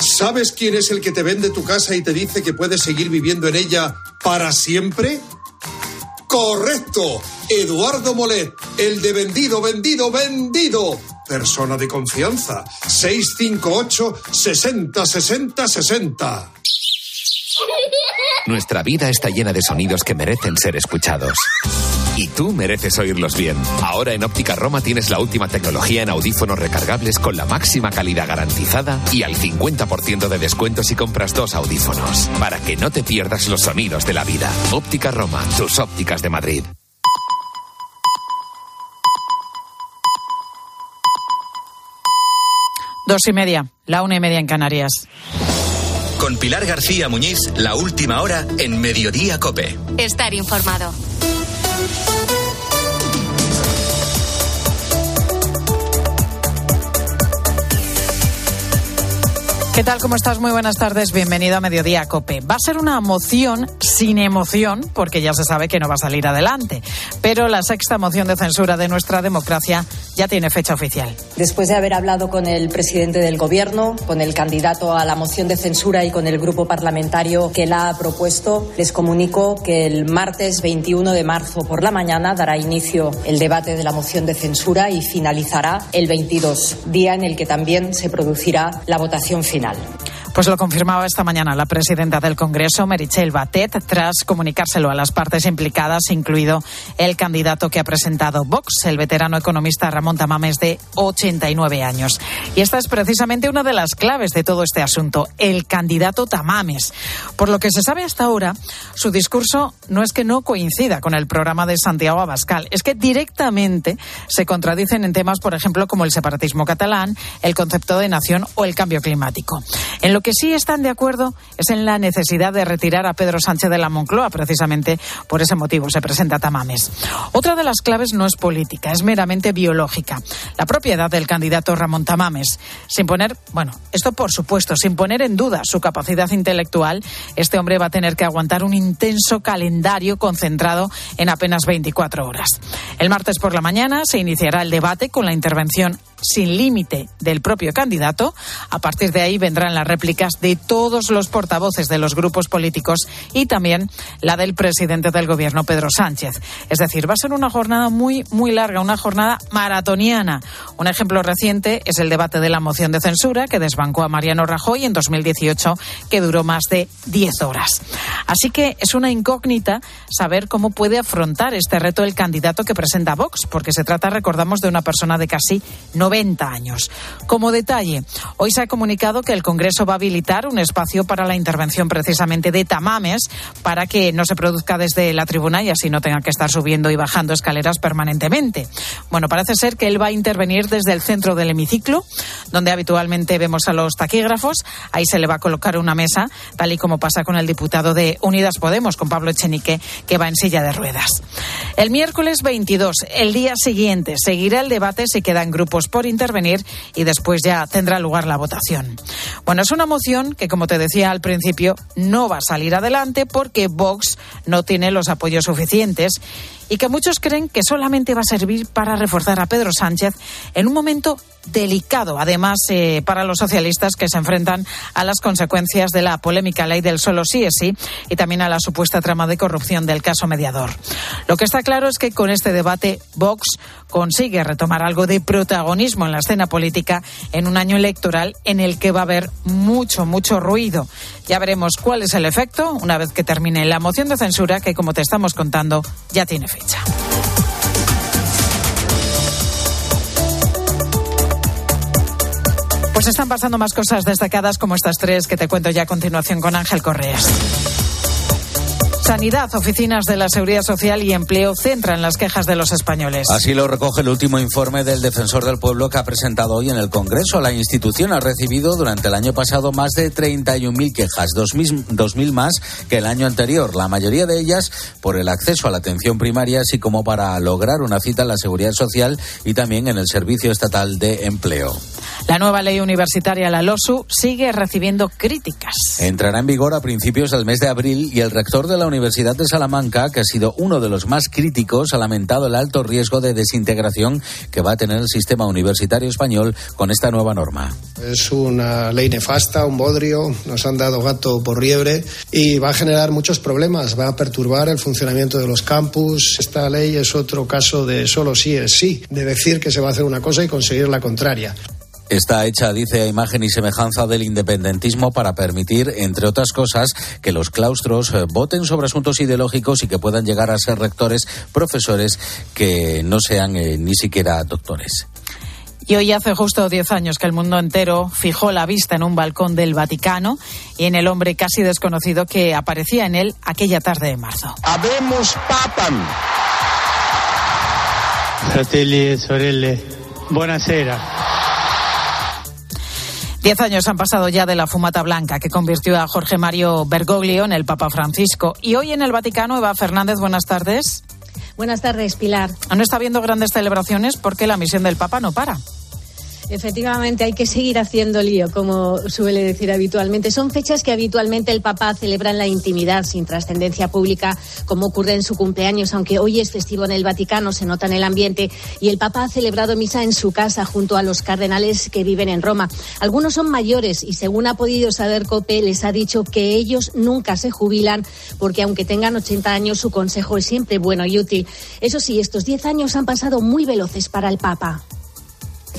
¿Sabes quién es el que te vende tu casa y te dice que puedes seguir viviendo en ella para siempre? Correcto. Eduardo Molet, el de vendido, vendido, vendido. Persona de confianza. 658 60 60 60. Nuestra vida está llena de sonidos que merecen ser escuchados. Y tú mereces oírlos bien. Ahora en Óptica Roma tienes la última tecnología en audífonos recargables con la máxima calidad garantizada y al 50% de descuento si compras dos audífonos. Para que no te pierdas los sonidos de la vida. Óptica Roma, tus ópticas de Madrid. Dos y media, la una y media en Canarias. Con Pilar García Muñiz, la última hora en Mediodía Cope. Estar informado. ¿Qué tal? ¿Cómo estás? Muy buenas tardes. Bienvenido a Mediodía Cope. Va a ser una moción sin emoción, porque ya se sabe que no va a salir adelante. Pero la sexta moción de censura de nuestra democracia ya tiene fecha oficial. Después de haber hablado con el presidente del Gobierno, con el candidato a la moción de censura y con el grupo parlamentario que la ha propuesto, les comunico que el martes 21 de marzo por la mañana dará inicio el debate de la moción de censura y finalizará el 22, día en el que también se producirá la votación final final. Pues lo confirmaba esta mañana la presidenta del Congreso, Merichel Batet, tras comunicárselo a las partes implicadas, incluido el candidato que ha presentado Vox, el veterano economista Ramón Tamames, de 89 años. Y esta es precisamente una de las claves de todo este asunto, el candidato Tamames. Por lo que se sabe hasta ahora, su discurso no es que no coincida con el programa de Santiago Abascal, es que directamente se contradicen en temas, por ejemplo, como el separatismo catalán, el concepto de nación o el cambio climático. En lo que sí están de acuerdo es en la necesidad de retirar a Pedro Sánchez de la Moncloa, precisamente por ese motivo se presenta Tamames. Otra de las claves no es política, es meramente biológica. La propiedad del candidato Ramón Tamames. Sin poner, bueno, esto por supuesto, sin poner en duda su capacidad intelectual, este hombre va a tener que aguantar un intenso calendario concentrado en apenas 24 horas. El martes por la mañana se iniciará el debate con la intervención sin límite del propio candidato. A partir de ahí vendrán las réplicas de todos los portavoces de los grupos políticos y también la del presidente del gobierno, Pedro Sánchez. Es decir, va a ser una jornada muy, muy larga, una jornada maratoniana. Un ejemplo reciente es el debate de la moción de censura que desbancó a Mariano Rajoy en 2018, que duró más de 10 horas. Así que es una incógnita saber cómo puede afrontar este reto el candidato que presenta Vox, porque se trata, recordamos, de una persona de casi 90 años. Como detalle, hoy se ha comunicado que el Congreso va a habilitar un espacio para la intervención precisamente de Tamames para que no se produzca desde la tribuna y así no tenga que estar subiendo y bajando escaleras permanentemente. Bueno, parece ser que él va a intervenir desde el centro del hemiciclo, donde habitualmente vemos a los taquígrafos. Ahí se le va a colocar una mesa, tal y como pasa con el diputado de Unidas Podemos, con Pablo Echenique, que va en silla de ruedas. El miércoles 22, el día siguiente, seguirá el debate si quedan grupos intervenir y después ya tendrá lugar la votación. Bueno, es una moción que, como te decía al principio, no va a salir adelante porque Vox no tiene los apoyos suficientes y que muchos creen que solamente va a servir para reforzar a Pedro Sánchez en un momento delicado, además, eh, para los socialistas que se enfrentan a las consecuencias de la polémica ley del solo sí es sí y también a la supuesta trama de corrupción del caso mediador. Lo que está claro es que con este debate Vox consigue retomar algo de protagonismo en la escena política en un año electoral en el que va a haber mucho, mucho ruido. Ya veremos cuál es el efecto una vez que termine la moción de censura que, como te estamos contando, ya tiene fecha. Pues están pasando más cosas destacadas como estas tres que te cuento ya a continuación con Ángel Correas. Sanidad, oficinas de la Seguridad Social y Empleo centran las quejas de los españoles. Así lo recoge el último informe del Defensor del Pueblo que ha presentado hoy en el Congreso. La institución ha recibido durante el año pasado más de 31.000 quejas, 2.000 más que el año anterior. La mayoría de ellas por el acceso a la atención primaria, así como para lograr una cita en la Seguridad Social y también en el Servicio Estatal de Empleo. La nueva ley universitaria, la LOSU, sigue recibiendo críticas. Entrará en vigor a principios del mes de abril y el rector de la Universidad de Salamanca, que ha sido uno de los más críticos, ha lamentado el alto riesgo de desintegración que va a tener el sistema universitario español con esta nueva norma. Es una ley nefasta, un bodrio, nos han dado gato por liebre y va a generar muchos problemas, va a perturbar el funcionamiento de los campus. Esta ley es otro caso de solo sí es sí, de decir que se va a hacer una cosa y conseguir la contraria. Está hecha, dice, a imagen y semejanza del independentismo para permitir, entre otras cosas, que los claustros eh, voten sobre asuntos ideológicos y que puedan llegar a ser rectores, profesores que no sean eh, ni siquiera doctores. Y hoy hace justo 10 años que el mundo entero fijó la vista en un balcón del Vaticano y en el hombre casi desconocido que aparecía en él aquella tarde de marzo. Habemos papam. Fratelli e sorelle, buonasera. Diez años han pasado ya de la fumata blanca que convirtió a Jorge Mario Bergoglio en el Papa Francisco. Y hoy en el Vaticano, Eva Fernández, buenas tardes. Buenas tardes, Pilar. No está habiendo grandes celebraciones porque la misión del Papa no para. Efectivamente, hay que seguir haciendo lío, como suele decir habitualmente. Son fechas que habitualmente el Papa celebra en la intimidad, sin trascendencia pública, como ocurre en su cumpleaños, aunque hoy es festivo en el Vaticano, se nota en el ambiente, y el Papa ha celebrado misa en su casa junto a los cardenales que viven en Roma. Algunos son mayores y, según ha podido saber COPE, les ha dicho que ellos nunca se jubilan porque, aunque tengan 80 años, su consejo es siempre bueno y útil. Eso sí, estos 10 años han pasado muy veloces para el Papa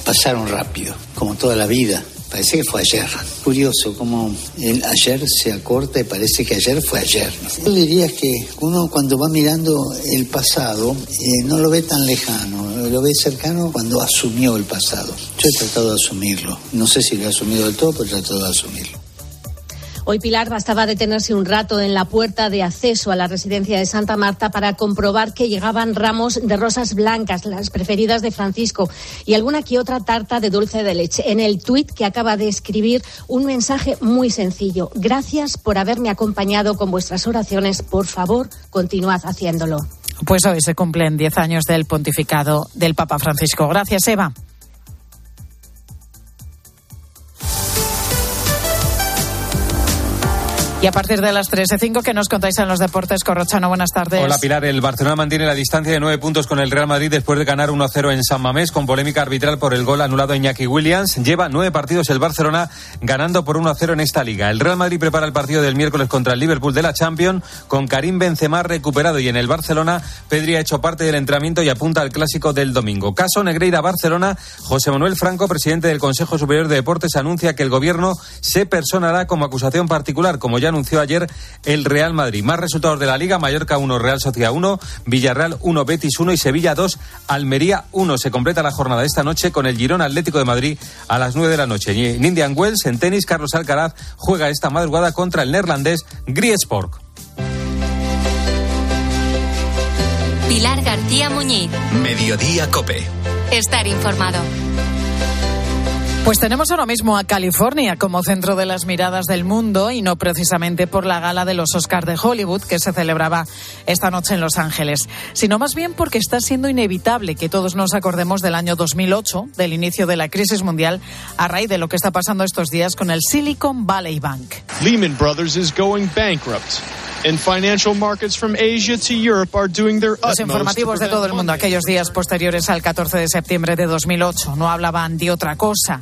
pasaron rápido, como toda la vida. Parece que fue ayer. Curioso como el ayer se acorta y parece que ayer fue ayer. Yo diría que uno cuando va mirando el pasado eh, no lo ve tan lejano, lo ve cercano cuando asumió el pasado. Yo he tratado de asumirlo. No sé si lo he asumido del todo, pero he tratado de asumirlo. Hoy Pilar bastaba detenerse un rato en la puerta de acceso a la residencia de Santa Marta para comprobar que llegaban ramos de rosas blancas, las preferidas de Francisco, y alguna que otra tarta de dulce de leche. En el tuit que acaba de escribir, un mensaje muy sencillo. Gracias por haberme acompañado con vuestras oraciones. Por favor, continuad haciéndolo. Pues hoy se cumplen 10 años del pontificado del Papa Francisco. Gracias, Eva. Y a partir de las 13.05 que nos contáis en los deportes, Corrochano, buenas tardes. Hola Pilar, el Barcelona mantiene la distancia de nueve puntos con el Real Madrid después de ganar 1-0 en San Mamés con polémica arbitral por el gol anulado a Iñaki Williams. Lleva nueve partidos el Barcelona ganando por 1-0 en esta liga. El Real Madrid prepara el partido del miércoles contra el Liverpool de la Champions con Karim Benzema recuperado y en el Barcelona Pedri ha hecho parte del entrenamiento y apunta al clásico del domingo. Caso Negreira Barcelona, José Manuel Franco, presidente del Consejo Superior de Deportes, anuncia que el gobierno se personará como acusación particular, como ya anunció ayer el Real Madrid. Más resultados de la Liga, Mallorca 1, Real Sociedad 1, Villarreal 1, Betis 1 y Sevilla 2, Almería 1. Se completa la jornada de esta noche con el Girón Atlético de Madrid a las 9 de la noche. Y en Indian Wells, en tenis, Carlos Alcaraz juega esta madrugada contra el neerlandés Griesport. Pilar García Muñiz. Mediodía Cope. Estar informado. Pues tenemos ahora mismo a California como centro de las miradas del mundo y no precisamente por la gala de los Oscars de Hollywood que se celebraba esta noche en Los Ángeles, sino más bien porque está siendo inevitable que todos nos acordemos del año 2008, del inicio de la crisis mundial, a raíz de lo que está pasando estos días con el Silicon Valley Bank. Lehman Brothers is going bankrupt. Los informativos de todo el mundo aquellos días posteriores al 14 de septiembre de 2008 no hablaban de otra cosa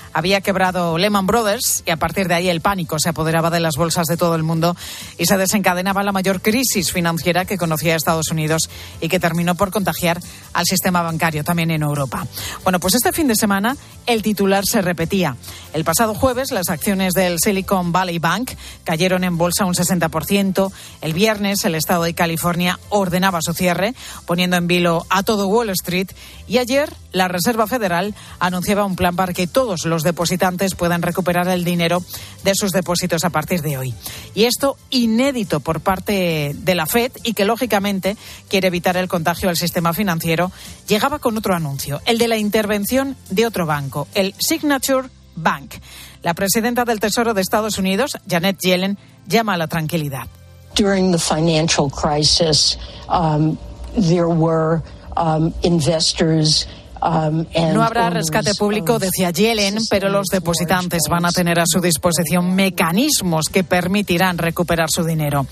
había quebrado Lehman Brothers y a partir de ahí el pánico se apoderaba de las bolsas de todo el mundo y se desencadenaba la mayor crisis financiera que conocía Estados Unidos y que terminó por contagiar al sistema bancario también en Europa. Bueno, pues este fin de semana el titular se repetía. El pasado jueves las acciones del Silicon Valley Bank cayeron en bolsa un 60%. El viernes el Estado de California ordenaba su cierre, poniendo en vilo a todo Wall Street. Y ayer la Reserva Federal anunciaba un plan para que todos los los depositantes puedan recuperar el dinero de sus depósitos a partir de hoy. Y esto inédito por parte de la Fed y que lógicamente quiere evitar el contagio al sistema financiero, llegaba con otro anuncio, el de la intervención de otro banco, el Signature Bank. La presidenta del Tesoro de Estados Unidos, Janet Yellen, llama a la tranquilidad. During the financial crisis, um, there were um, investors no habrá rescate público, decía Yellen, pero los depositantes van a tener a su disposición mecanismos que permitirán recuperar su dinero.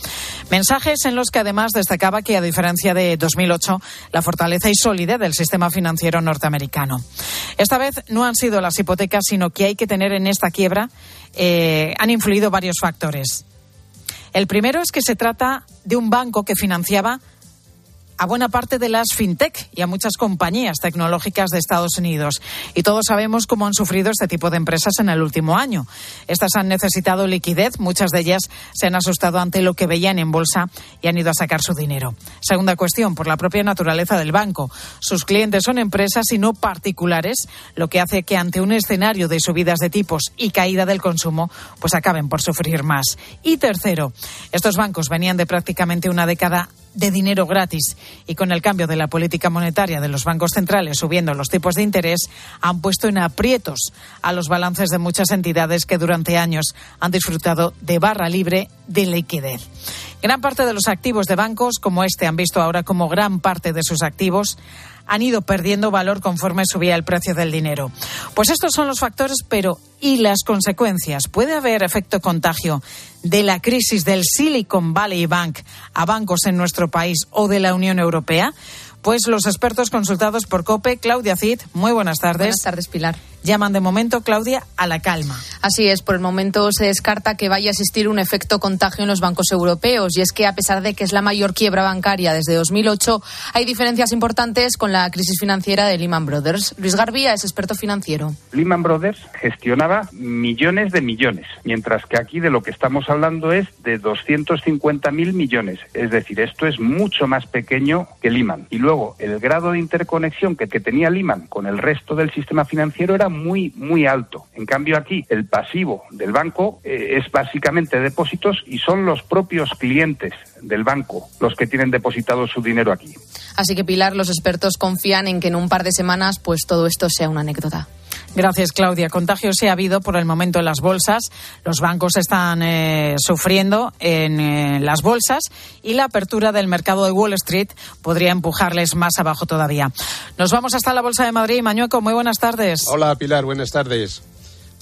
Mensajes en los que además destacaba que, a diferencia de 2008, la fortaleza y solidez del sistema financiero norteamericano. Esta vez no han sido las hipotecas, sino que hay que tener en esta quiebra, eh, han influido varios factores. El primero es que se trata de un banco que financiaba a buena parte de las fintech y a muchas compañías tecnológicas de Estados Unidos. Y todos sabemos cómo han sufrido este tipo de empresas en el último año. Estas han necesitado liquidez, muchas de ellas se han asustado ante lo que veían en bolsa y han ido a sacar su dinero. Segunda cuestión, por la propia naturaleza del banco. Sus clientes son empresas y no particulares, lo que hace que ante un escenario de subidas de tipos y caída del consumo, pues acaben por sufrir más. Y tercero, estos bancos venían de prácticamente una década de dinero gratis y con el cambio de la política monetaria de los bancos centrales subiendo los tipos de interés, han puesto en aprietos a los balances de muchas entidades que durante años han disfrutado de barra libre de liquidez. Gran parte de los activos de bancos como este han visto ahora como gran parte de sus activos han ido perdiendo valor conforme subía el precio del dinero. Pues estos son los factores, pero ¿y las consecuencias? ¿Puede haber efecto contagio de la crisis del Silicon Valley Bank a bancos en nuestro país o de la Unión Europea? Pues los expertos consultados por COPE, Claudia Cid, muy buenas tardes. Buenas tardes, Pilar llaman de momento, Claudia, a la calma. Así es, por el momento se descarta que vaya a existir un efecto contagio en los bancos europeos y es que a pesar de que es la mayor quiebra bancaria desde 2008, hay diferencias importantes con la crisis financiera de Lehman Brothers. Luis Garbía es experto financiero. Lehman Brothers gestionaba millones de millones, mientras que aquí de lo que estamos hablando es de 250 mil millones. Es decir, esto es mucho más pequeño que Lehman. Y luego, el grado de interconexión que, que tenía Lehman con el resto del sistema financiero era muy, muy alto. En cambio aquí el pasivo del banco eh, es básicamente depósitos y son los propios clientes del banco los que tienen depositado su dinero aquí. Así que Pilar, los expertos confían en que en un par de semanas pues todo esto sea una anécdota. Gracias, Claudia. Contagio se ha habido por el momento en las bolsas. Los bancos están eh, sufriendo en eh, las bolsas y la apertura del mercado de Wall Street podría empujarles más abajo todavía. Nos vamos hasta la Bolsa de Madrid. Mañueco, muy buenas tardes. Hola, Pilar. Buenas tardes.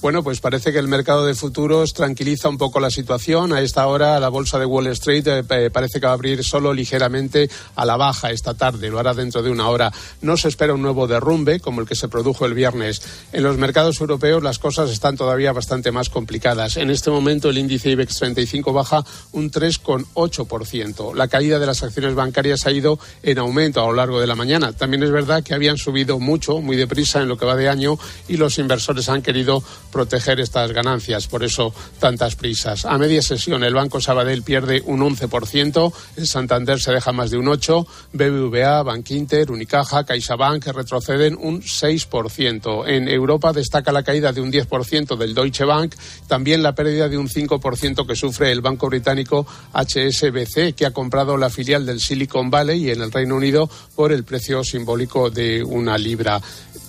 Bueno, pues parece que el mercado de futuros tranquiliza un poco la situación. A esta hora la bolsa de Wall Street eh, parece que va a abrir solo ligeramente a la baja esta tarde. Lo hará dentro de una hora. No se espera un nuevo derrumbe como el que se produjo el viernes. En los mercados europeos las cosas están todavía bastante más complicadas. En este momento el índice IBEX 35 baja un 3,8%. La caída de las acciones bancarias ha ido en aumento a lo largo de la mañana. También es verdad que habían subido mucho, muy deprisa en lo que va de año y los inversores han querido proteger estas ganancias, por eso tantas prisas. A media sesión el Banco Sabadell pierde un 11%, el Santander se deja más de un 8%, BBVA, Bankinter, Unicaja, CaixaBank retroceden un 6%. En Europa destaca la caída de un 10% del Deutsche Bank, también la pérdida de un 5% que sufre el banco británico HSBC, que ha comprado la filial del Silicon Valley en el Reino Unido por el precio simbólico de una libra.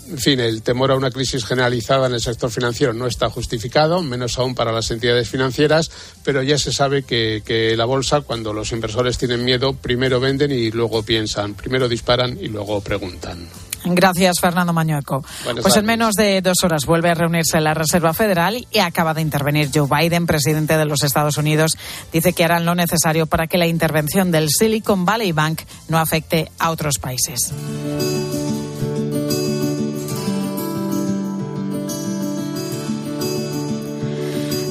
En fin, el temor a una crisis generalizada en el sector financiero no está justificado, menos aún para las entidades financieras, pero ya se sabe que, que, la bolsa, cuando los inversores tienen miedo, primero venden y luego piensan, primero disparan y luego preguntan. Gracias, Fernando Mañueco. pues en menos de dos horas vuelve a reunirse la Reserva Federal y acaba de intervenir Joe Biden, presidente de los Estados Unidos. Dice que harán lo necesario para que la intervención del Silicon Valley Bank no afecte a otros países.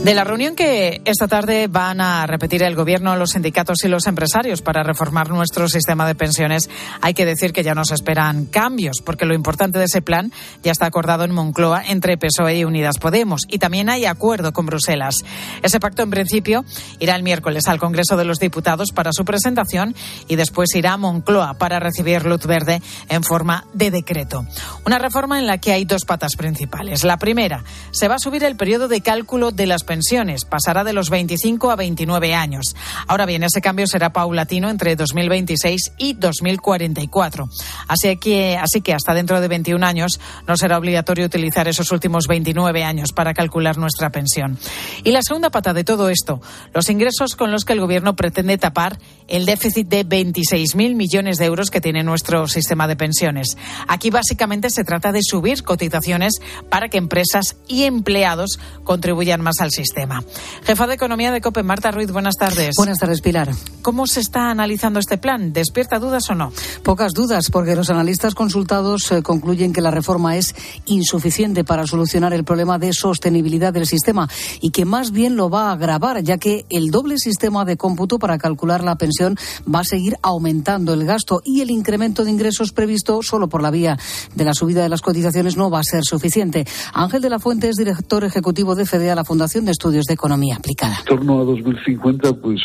De la reunión que esta tarde van a repetir el Gobierno, los sindicatos y los empresarios para reformar nuestro sistema de pensiones, hay que decir que ya nos esperan cambios, porque lo importante de ese plan ya está acordado en Moncloa entre PSOE y Unidas Podemos. Y también hay acuerdo con Bruselas. Ese pacto, en principio, irá el miércoles al Congreso de los Diputados para su presentación y después irá a Moncloa para recibir luz verde en forma de decreto. Una reforma en la que hay dos patas principales. La primera, se va a subir el periodo de cálculo de las pensiones. Pasará de los 25 a 29 años. Ahora bien, ese cambio será paulatino entre 2026 y 2044. Así que, así que hasta dentro de 21 años no será obligatorio utilizar esos últimos 29 años para calcular nuestra pensión. Y la segunda pata de todo esto, los ingresos con los que el Gobierno pretende tapar el déficit de 26.000 millones de euros que tiene nuestro sistema de pensiones. Aquí básicamente se trata de subir cotizaciones para que empresas y empleados contribuyan más al sistema. Jefa de Economía de COPE, Marta Ruiz, buenas tardes. Buenas tardes, Pilar. ¿Cómo se está analizando este plan? ¿Despierta dudas o no? Pocas dudas, porque los analistas consultados eh, concluyen que la reforma es insuficiente para solucionar el problema de sostenibilidad del sistema y que más bien lo va a agravar, ya que el doble sistema de cómputo para calcular la pensión va a seguir aumentando el gasto y el incremento de ingresos previsto solo por la vía de la subida de las cotizaciones no va a ser suficiente. Ángel de la Fuente es director ejecutivo de FEDEA, la Fundación de Estudios de Economía Aplicada. En torno a 2050, pues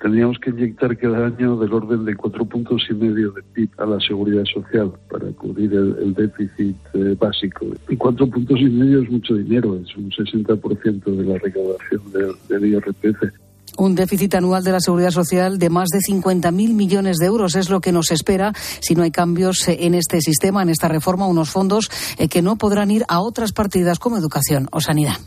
tendríamos que inyectar cada año del orden de cuatro puntos y medio de PIB a la seguridad social para cubrir el, déficit eh, básico. Y cuatro puntos y medio es mucho dinero, es un 60% de la recaudación del, del IRPF. Un déficit anual de la seguridad social de más de 50.000 millones de euros es lo que nos espera si no hay cambios en este sistema, en esta reforma, unos fondos eh, que no podrán ir a otras partidas como educación o sanidad.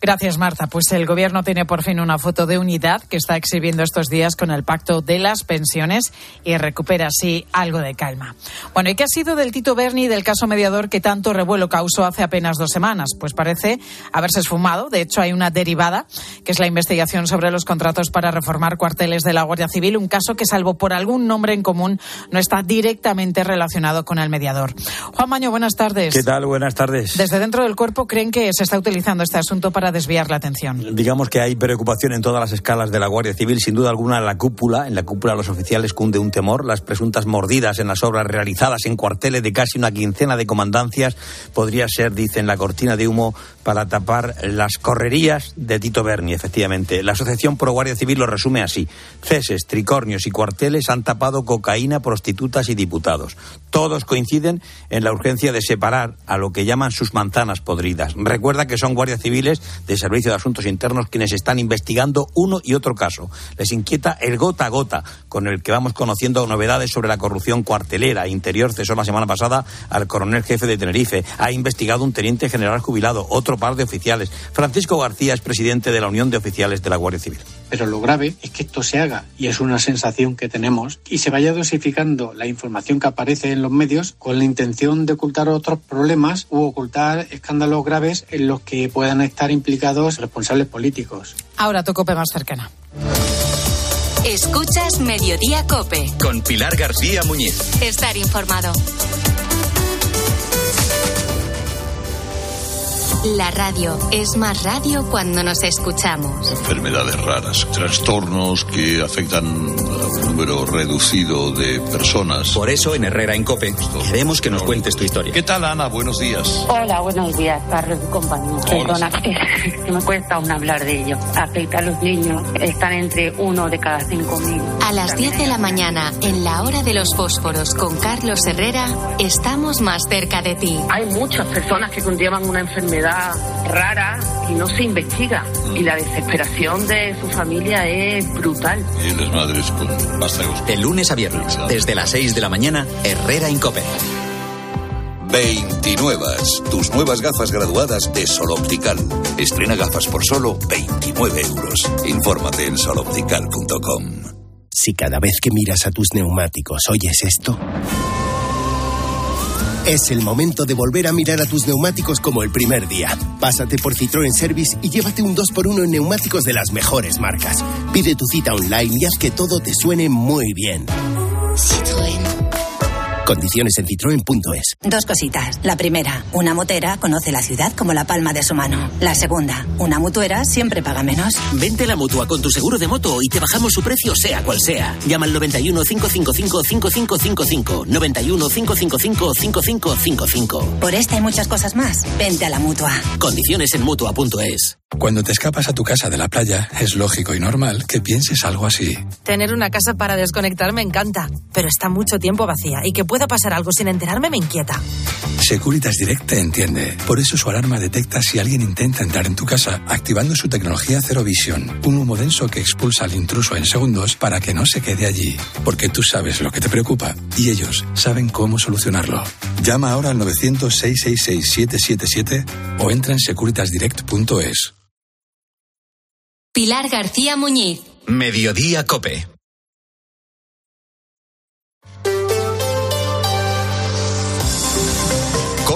Gracias, Marta. Pues el Gobierno tiene por fin una foto de unidad que está exhibiendo estos días con el pacto de las pensiones y recupera así algo de calma. Bueno, ¿y qué ha sido del Tito Berni del caso mediador que tanto revuelo causó hace apenas dos semanas? Pues parece haberse esfumado. De hecho, hay una derivada, que es la investigación sobre los contratos para reformar cuarteles de la Guardia Civil, un caso que, salvo por algún nombre en común, no está directamente relacionado con el mediador. Juan Maño, buenas tardes. ¿Qué tal? Buenas tardes. Desde dentro del cuerpo creen que se está utilizando este asunto para desviar la atención. Digamos que hay preocupación en todas las escalas de la Guardia Civil, sin duda alguna en la cúpula, en la cúpula los oficiales cunde un temor, las presuntas mordidas en las obras realizadas en cuarteles de casi una quincena de comandancias podría ser, dicen, la cortina de humo para tapar las correrías de Tito Berni, efectivamente. La Asociación Pro Guardia Civil lo resume así. Ceses, tricornios y cuarteles han tapado cocaína, prostitutas y diputados. Todos coinciden en la urgencia de separar a lo que llaman sus manzanas podridas. Recuerda que son guardias civiles de Servicio de Asuntos Internos quienes están investigando uno y otro caso. Les inquieta el gota a gota con el que vamos conociendo novedades sobre la corrupción cuartelera. Interior cesó la semana pasada al coronel jefe de Tenerife. Ha investigado un teniente general jubilado, otro par de oficiales. Francisco García es presidente de la Unión de Oficiales de la Guardia Civil. Pero lo grave es que esto se haga, y es una sensación que tenemos, y se vaya dosificando la información que aparece en los medios con la intención de ocultar otros problemas u ocultar escándalos graves en los que puedan estar implicados responsables políticos. Ahora tu cope más cercana. Escuchas Mediodía Cope. Con Pilar García Muñiz. Estar informado. La radio es más radio cuando nos escuchamos. Enfermedades raras, trastornos que afectan a un número reducido de personas. Por eso en Herrera en Cope queremos que nos cuentes tu historia. ¿Qué tal, Ana? Buenos días. Hola, buenos días, Carlos y compañía. Perdona, que me cuesta aún hablar de ello. Afecta a los niños, están entre uno de cada cinco mil. A las 10 de la mañana, en la hora de los fósforos con Carlos Herrera, estamos más cerca de ti. Hay muchas personas que conllevan una enfermedad rara y no se investiga. Y la desesperación de su familia es brutal. Y las madres con De lunes a viernes, desde las 6 de la mañana, Herrera Incope. 29. Tus nuevas gafas graduadas de Sol Optical. Estrena gafas por solo 29 euros. Infórmate en soloptical.com. Si cada vez que miras a tus neumáticos oyes esto. Es el momento de volver a mirar a tus neumáticos como el primer día. Pásate por Citroën Service y llévate un 2x1 en neumáticos de las mejores marcas. Pide tu cita online y haz que todo te suene muy bien. Citroën. Condiciones en citroen.es. Dos cositas. La primera, una motera conoce la ciudad como la palma de su mano. La segunda, una mutuera siempre paga menos. Vente a la mutua con tu seguro de moto y te bajamos su precio sea cual sea. Llama al 91 555 5555. 91 555 5555. Por esta y muchas cosas más, vente a la mutua. Condiciones en mutua.es. Cuando te escapas a tu casa de la playa, es lógico y normal que pienses algo así. Tener una casa para desconectar me encanta, pero está mucho tiempo vacía y que pueda pasar algo sin enterarme me inquieta. Securitas Direct te entiende. Por eso su alarma detecta si alguien intenta entrar en tu casa, activando su tecnología Zero Vision, un humo denso que expulsa al intruso en segundos para que no se quede allí. Porque tú sabes lo que te preocupa y ellos saben cómo solucionarlo. Llama ahora al 900-666-777 o entra en securitasdirect.es. Pilar García Muñiz. Mediodía Cope.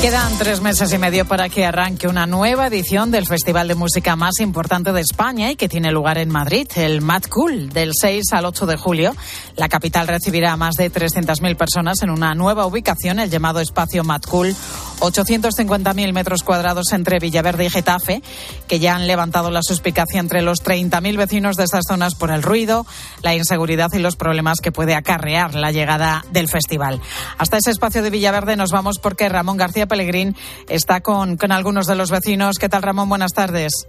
Quedan tres meses y medio para que arranque una nueva edición del festival de música más importante de España y que tiene lugar en Madrid, el Mad Cool, del 6 al 8 de julio. La capital recibirá a más de 300.000 personas en una nueva ubicación, el llamado espacio Mad Cool, 850.000 metros cuadrados entre Villaverde y Getafe, que ya han levantado la suspicacia entre los 30.000 vecinos de estas zonas por el ruido, la inseguridad y los problemas que puede acarrear la llegada del festival. Hasta ese espacio de Villaverde nos vamos porque Ramón García Pellegrín está con, con algunos de los vecinos. ¿Qué tal, Ramón? Buenas tardes.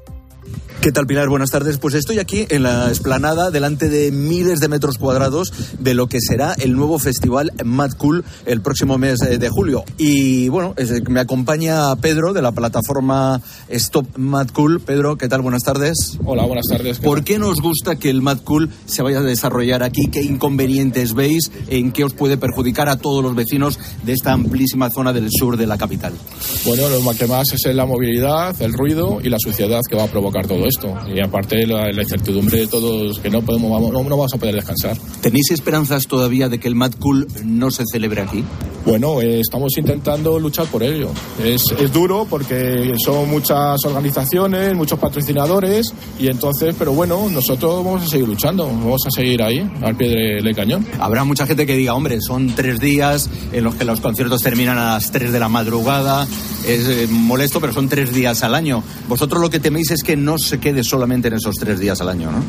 ¿Qué tal, Pilar? Buenas tardes. Pues estoy aquí en la esplanada, delante de miles de metros cuadrados de lo que será el nuevo festival Mad Cool el próximo mes eh, de julio. Y bueno, me acompaña Pedro de la plataforma Stop Mad Cool. Pedro, ¿qué tal? Buenas tardes. Hola, buenas tardes. ¿qué ¿Por qué nos gusta que el Mad Cool se vaya a desarrollar aquí? ¿Qué inconvenientes veis? ¿En qué os puede perjudicar a todos los vecinos de esta amplísima zona del sur de la capital? Bueno, lo que más es la movilidad, el ruido y la suciedad que va a provocar todo esto. Y aparte la, la incertidumbre de todos, que no, podemos, vamos, no, no vamos a poder descansar. ¿Tenéis esperanzas todavía de que el Mad Cool no se celebre aquí? Bueno, eh, estamos intentando luchar por ello. Es, es, duro porque son muchas organizaciones, muchos patrocinadores y entonces, pero bueno, nosotros vamos a seguir luchando, vamos a seguir ahí, al pie del de cañón. Habrá mucha gente que diga, hombre, son tres días en los que los conciertos terminan a las tres de la madrugada, es eh, molesto, pero son tres días al año. Vosotros lo que teméis es que no se quede solamente en esos tres días al año, ¿no?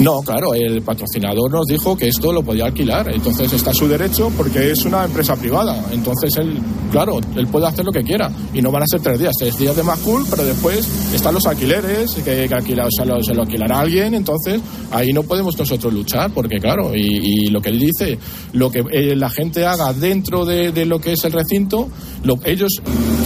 No, claro, el patrocinador nos dijo que esto lo podía alquilar, entonces está a su derecho porque es una empresa privada, entonces él, claro, él puede hacer lo que quiera. Y no van a ser tres días, tres días de más cool, pero después están los alquileres, que, que alquila, lo, se lo alquilará alguien, entonces ahí no podemos nosotros luchar porque claro, y, y lo que él dice, lo que eh, la gente haga dentro de, de, lo que es el recinto, lo, ellos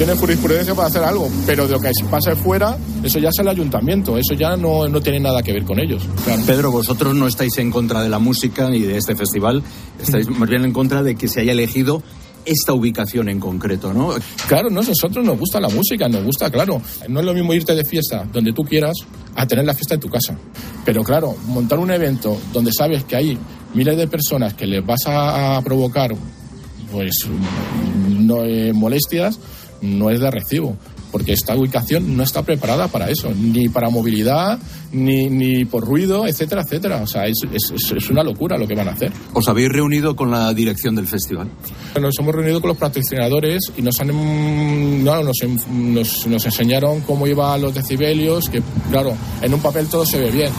tienen jurisprudencia para hacer algo, pero de lo que pase fuera, eso ya es el ayuntamiento, eso ya no, no tiene nada que ver con ellos. Claro. Pedro, vosotros no estáis en contra de la música ni de este festival, estáis más bien en contra de que se haya elegido esta ubicación en concreto, ¿no? Claro, no, nosotros nos gusta la música, nos gusta, claro. No es lo mismo irte de fiesta donde tú quieras a tener la fiesta en tu casa. Pero claro, montar un evento donde sabes que hay miles de personas que les vas a, provocar pues no, eh, molestias, no es de recibo porque esta ubicación no está preparada para eso, ni para movilidad, ni, ni por ruido, etcétera, etcétera. O sea, es, es, es, una locura lo que van a hacer. ¿Os habéis reunido con la dirección del festival? Nos hemos reunido con los patrocinadores y nos han no, nos, nos, nos enseñaron cómo iban los decibelios, que claro, en un papel todo se ve bien.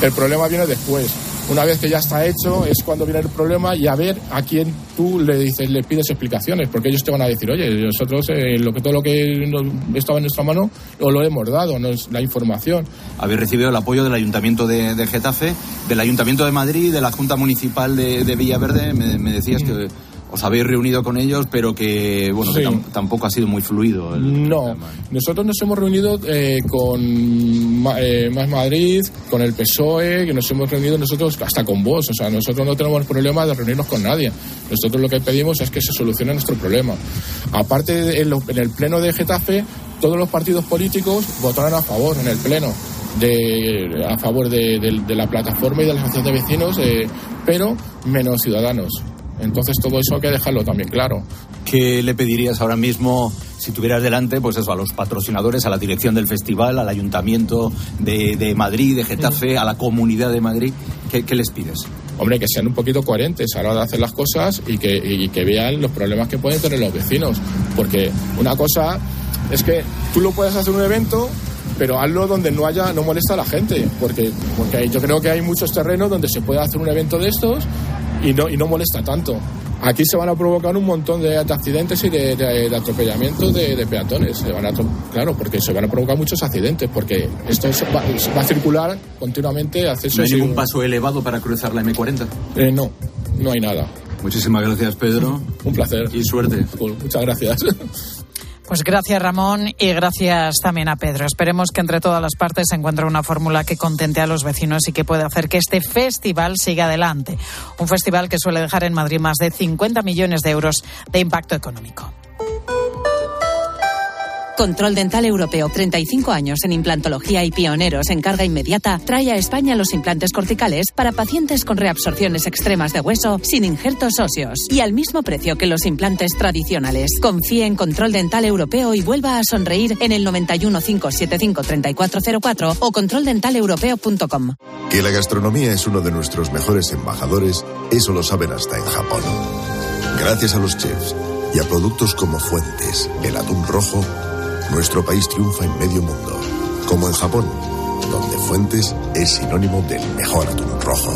El problema viene después. Una vez que ya está hecho es cuando viene el problema y a ver a quién tú le dices, le pides explicaciones, porque ellos te van a decir, oye, nosotros eh, lo que todo lo que nos, estaba en nuestra mano lo hemos dado, nos, la información. Habéis recibido el apoyo del Ayuntamiento de, de, Getafe, del Ayuntamiento de Madrid, de la Junta Municipal de, de Villaverde. Me, me decías mm. que os habéis reunido con ellos, pero que bueno sí. que tampoco ha sido muy fluido. El, no, el nosotros nos hemos reunido eh, con eh, Más Madrid, con el PSOE, que nos hemos reunido nosotros hasta con vos. O sea, nosotros no tenemos problema de reunirnos con nadie. Nosotros lo que pedimos es que se solucione nuestro problema. Aparte, en, lo, en el pleno de Getafe, todos los partidos políticos votaron a favor en el pleno. De, a favor de, de, de, la plataforma y de la asociación de vecinos, eh, pero menos ciudadanos. Entonces todo eso hay que dejarlo también claro. ¿Qué le pedirías ahora mismo si tuvieras delante, pues eso, a los patrocinadores, a la dirección del festival, al ayuntamiento de, de Madrid, de Getafe, a la comunidad de Madrid? ¿Qué, qué les pides? hombre, que sean un poquito coherentes a la hora de hacer las cosas y que, y que vean los problemas que pueden tener los vecinos. Porque una cosa es que tú lo puedes hacer un evento pero hazlo donde no haya no molesta a la gente porque porque yo creo que hay muchos terrenos donde se puede hacer un evento de estos y no y no molesta tanto aquí se van a provocar un montón de, accidentes y de, de, atropellamientos de, peatones se van a claro porque se van a provocar muchos accidentes porque esto va, a circular continuamente acceso ¿No hay ningún paso elevado para cruzar la M40? Eh, no no hay nada Muchísimas gracias, Pedro. Un placer. Y suerte. Muchas gracias. Pues gracias Ramón y gracias también a Pedro. Esperemos que entre todas las partes se encuentre una fórmula que contente a los vecinos y que pueda hacer que este festival siga adelante. Un festival que suele dejar en Madrid más de 50 millones de euros de impacto económico. Control Dental Europeo, 35 años en implantología y pioneros en carga inmediata, trae a España los implantes corticales para pacientes con reabsorciones extremas de hueso sin injertos óseos y al mismo precio que los implantes tradicionales. Confíe en Control Dental Europeo y vuelva a sonreír en el 91 575 3404 o controldentaleuropeo.com. Que la gastronomía es uno de nuestros mejores embajadores, eso lo saben hasta en Japón. Gracias a los chefs y a productos como Fuentes, el atún rojo, nuestro país triunfa en medio mundo, como en Japón, donde Fuentes es sinónimo del mejor atún rojo.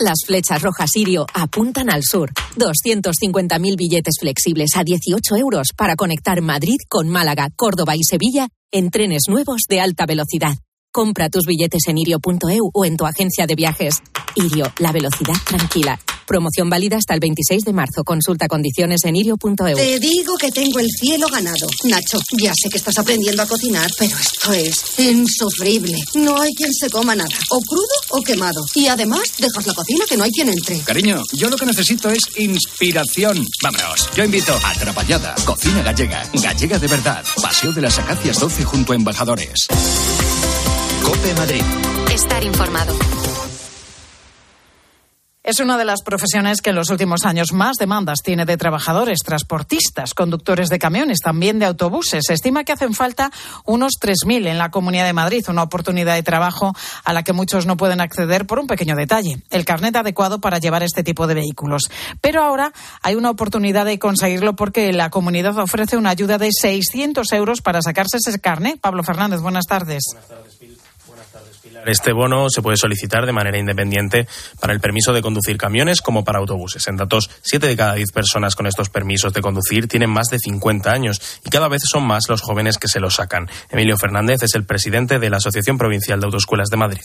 Las flechas rojas Sirio apuntan al sur. 250.000 billetes flexibles a 18 euros para conectar Madrid con Málaga, Córdoba y Sevilla en trenes nuevos de alta velocidad. Compra tus billetes en irio.eu o en tu agencia de viajes. Irio, la velocidad tranquila. Promoción válida hasta el 26 de marzo. Consulta condiciones en irio.eu. Te digo que tengo el cielo ganado. Nacho, ya sé que estás aprendiendo a cocinar, pero esto es insufrible. No hay quien se coma nada. O crudo o quemado. Y además, dejas la cocina que no hay quien entre. Cariño, yo lo que necesito es inspiración. Vámonos. Yo invito a Atrapallada, Cocina Gallega. Gallega de verdad. Paseo de las Acacias 12 junto a Embajadores. Cope Madrid. Estar informado. Es una de las profesiones que en los últimos años más demandas tiene de trabajadores, transportistas, conductores de camiones, también de autobuses. Se estima que hacen falta unos 3.000 en la Comunidad de Madrid, una oportunidad de trabajo a la que muchos no pueden acceder por un pequeño detalle, el carnet adecuado para llevar este tipo de vehículos. Pero ahora hay una oportunidad de conseguirlo porque la comunidad ofrece una ayuda de 600 euros para sacarse ese carnet. Pablo Fernández, buenas tardes. Buenas tardes. Este bono se puede solicitar de manera independiente para el permiso de conducir camiones como para autobuses. En datos, 7 de cada 10 personas con estos permisos de conducir tienen más de 50 años y cada vez son más los jóvenes que se los sacan. Emilio Fernández es el presidente de la Asociación Provincial de Autoescuelas de Madrid.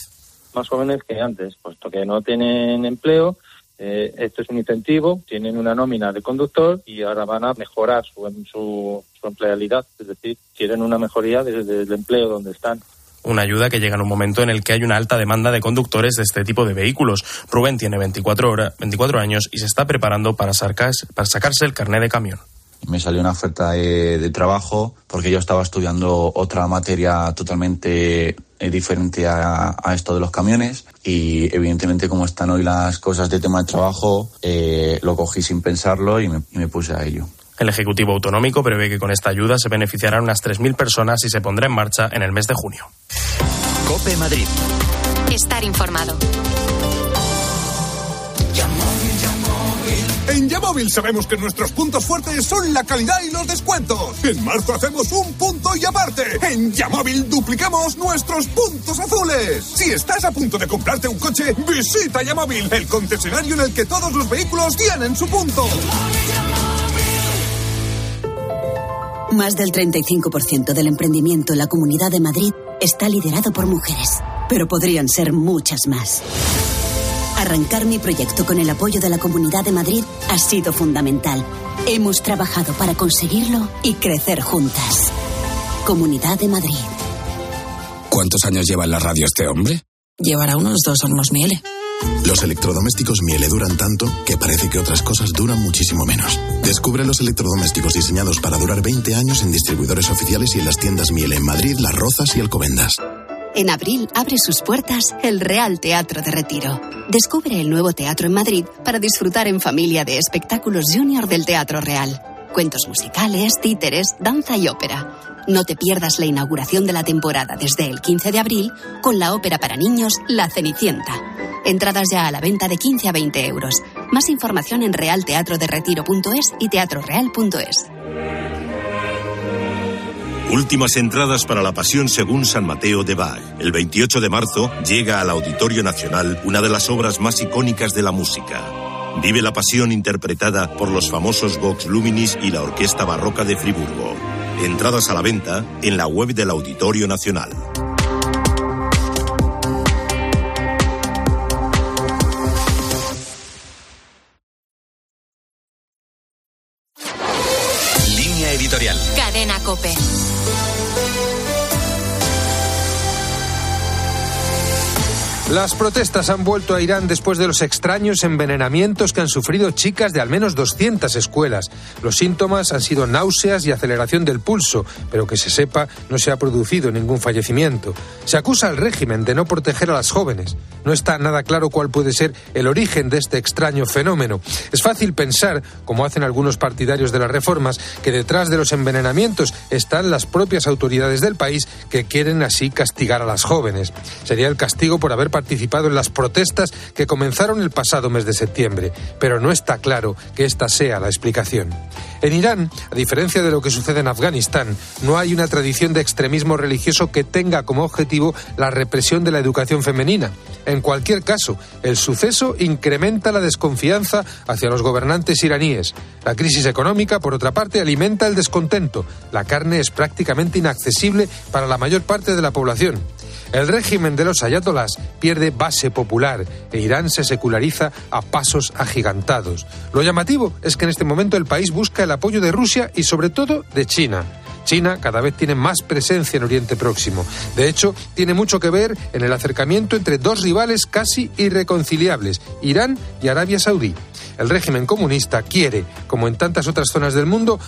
Más jóvenes que antes, puesto que no tienen empleo, eh, esto es un incentivo, tienen una nómina de conductor y ahora van a mejorar su, su, su empleabilidad, es decir, quieren una mejoría desde el empleo donde están una ayuda que llega en un momento en el que hay una alta demanda de conductores de este tipo de vehículos. Rubén tiene 24, 24 años y se está preparando para, sacarse el carnet de camión. Me salió una oferta de, trabajo porque yo estaba estudiando otra materia totalmente eh, diferente a, esto de los camiones y evidentemente como están hoy las cosas de tema de trabajo, eh, lo cogí sin pensarlo y me puse a ello. El Ejecutivo Autonómico prevé que con esta ayuda se beneficiarán unas 3.000 personas y se pondrá en marcha en el mes de junio. Cope Madrid. Estar informado. En Yamóvil sabemos que nuestros puntos fuertes son la calidad y los descuentos. En marzo hacemos un punto y aparte. En Yamóvil duplicamos nuestros puntos azules. Si estás a punto de comprarte un coche, visita Yamóvil, el concesionario en el que todos los vehículos tienen su punto. Más del 35% del emprendimiento en la Comunidad de Madrid está liderado por mujeres, pero podrían ser muchas más. Arrancar mi proyecto con el apoyo de la Comunidad de Madrid ha sido fundamental. Hemos trabajado para conseguirlo y crecer juntas. Comunidad de Madrid. ¿Cuántos años lleva en la radio este hombre? Llevará unos dos hornos miele. Los electrodomésticos Miele duran tanto que parece que otras cosas duran muchísimo menos. Descubre los electrodomésticos diseñados para durar 20 años en distribuidores oficiales y en las tiendas Miele en Madrid, Las Rozas y Alcobendas. En abril abre sus puertas el Real Teatro de Retiro. Descubre el nuevo teatro en Madrid para disfrutar en familia de espectáculos junior del Teatro Real. Cuentos musicales, títeres, danza y ópera. No te pierdas la inauguración de la temporada desde el 15 de abril con la ópera para niños La Cenicienta. Entradas ya a la venta de 15 a 20 euros. Más información en realteatroderetiro.es y teatroreal.es. Últimas entradas para la Pasión según San Mateo de Bach. El 28 de marzo llega al Auditorio Nacional una de las obras más icónicas de la música. Vive la pasión interpretada por los famosos Vox Luminis y la Orquesta Barroca de Friburgo. Entradas a la venta en la web del Auditorio Nacional. Las protestas han vuelto a Irán después de los extraños envenenamientos que han sufrido chicas de al menos 200 escuelas. Los síntomas han sido náuseas y aceleración del pulso, pero que se sepa no se ha producido ningún fallecimiento. Se acusa al régimen de no proteger a las jóvenes. No está nada claro cuál puede ser el origen de este extraño fenómeno. Es fácil pensar, como hacen algunos partidarios de las reformas, que detrás de los envenenamientos están las propias autoridades del país que quieren así castigar a las jóvenes. Sería el castigo por haber participado en las protestas que comenzaron el pasado mes de septiembre, pero no está claro que esta sea la explicación. En Irán, a diferencia de lo que sucede en Afganistán, no hay una tradición de extremismo religioso que tenga como objetivo la represión de la educación femenina. En cualquier caso, el suceso incrementa la desconfianza hacia los gobernantes iraníes. La crisis económica, por otra parte, alimenta el descontento. La carne es prácticamente inaccesible para la mayor parte de la población. El régimen de los ayatolás pierde base popular e Irán se seculariza a pasos agigantados. Lo llamativo es que en este momento el país busca el apoyo de Rusia y sobre todo de China. China cada vez tiene más presencia en Oriente Próximo. De hecho, tiene mucho que ver en el acercamiento entre dos rivales casi irreconciliables, Irán y Arabia Saudí. El régimen comunista quiere, como en tantas otras zonas del mundo,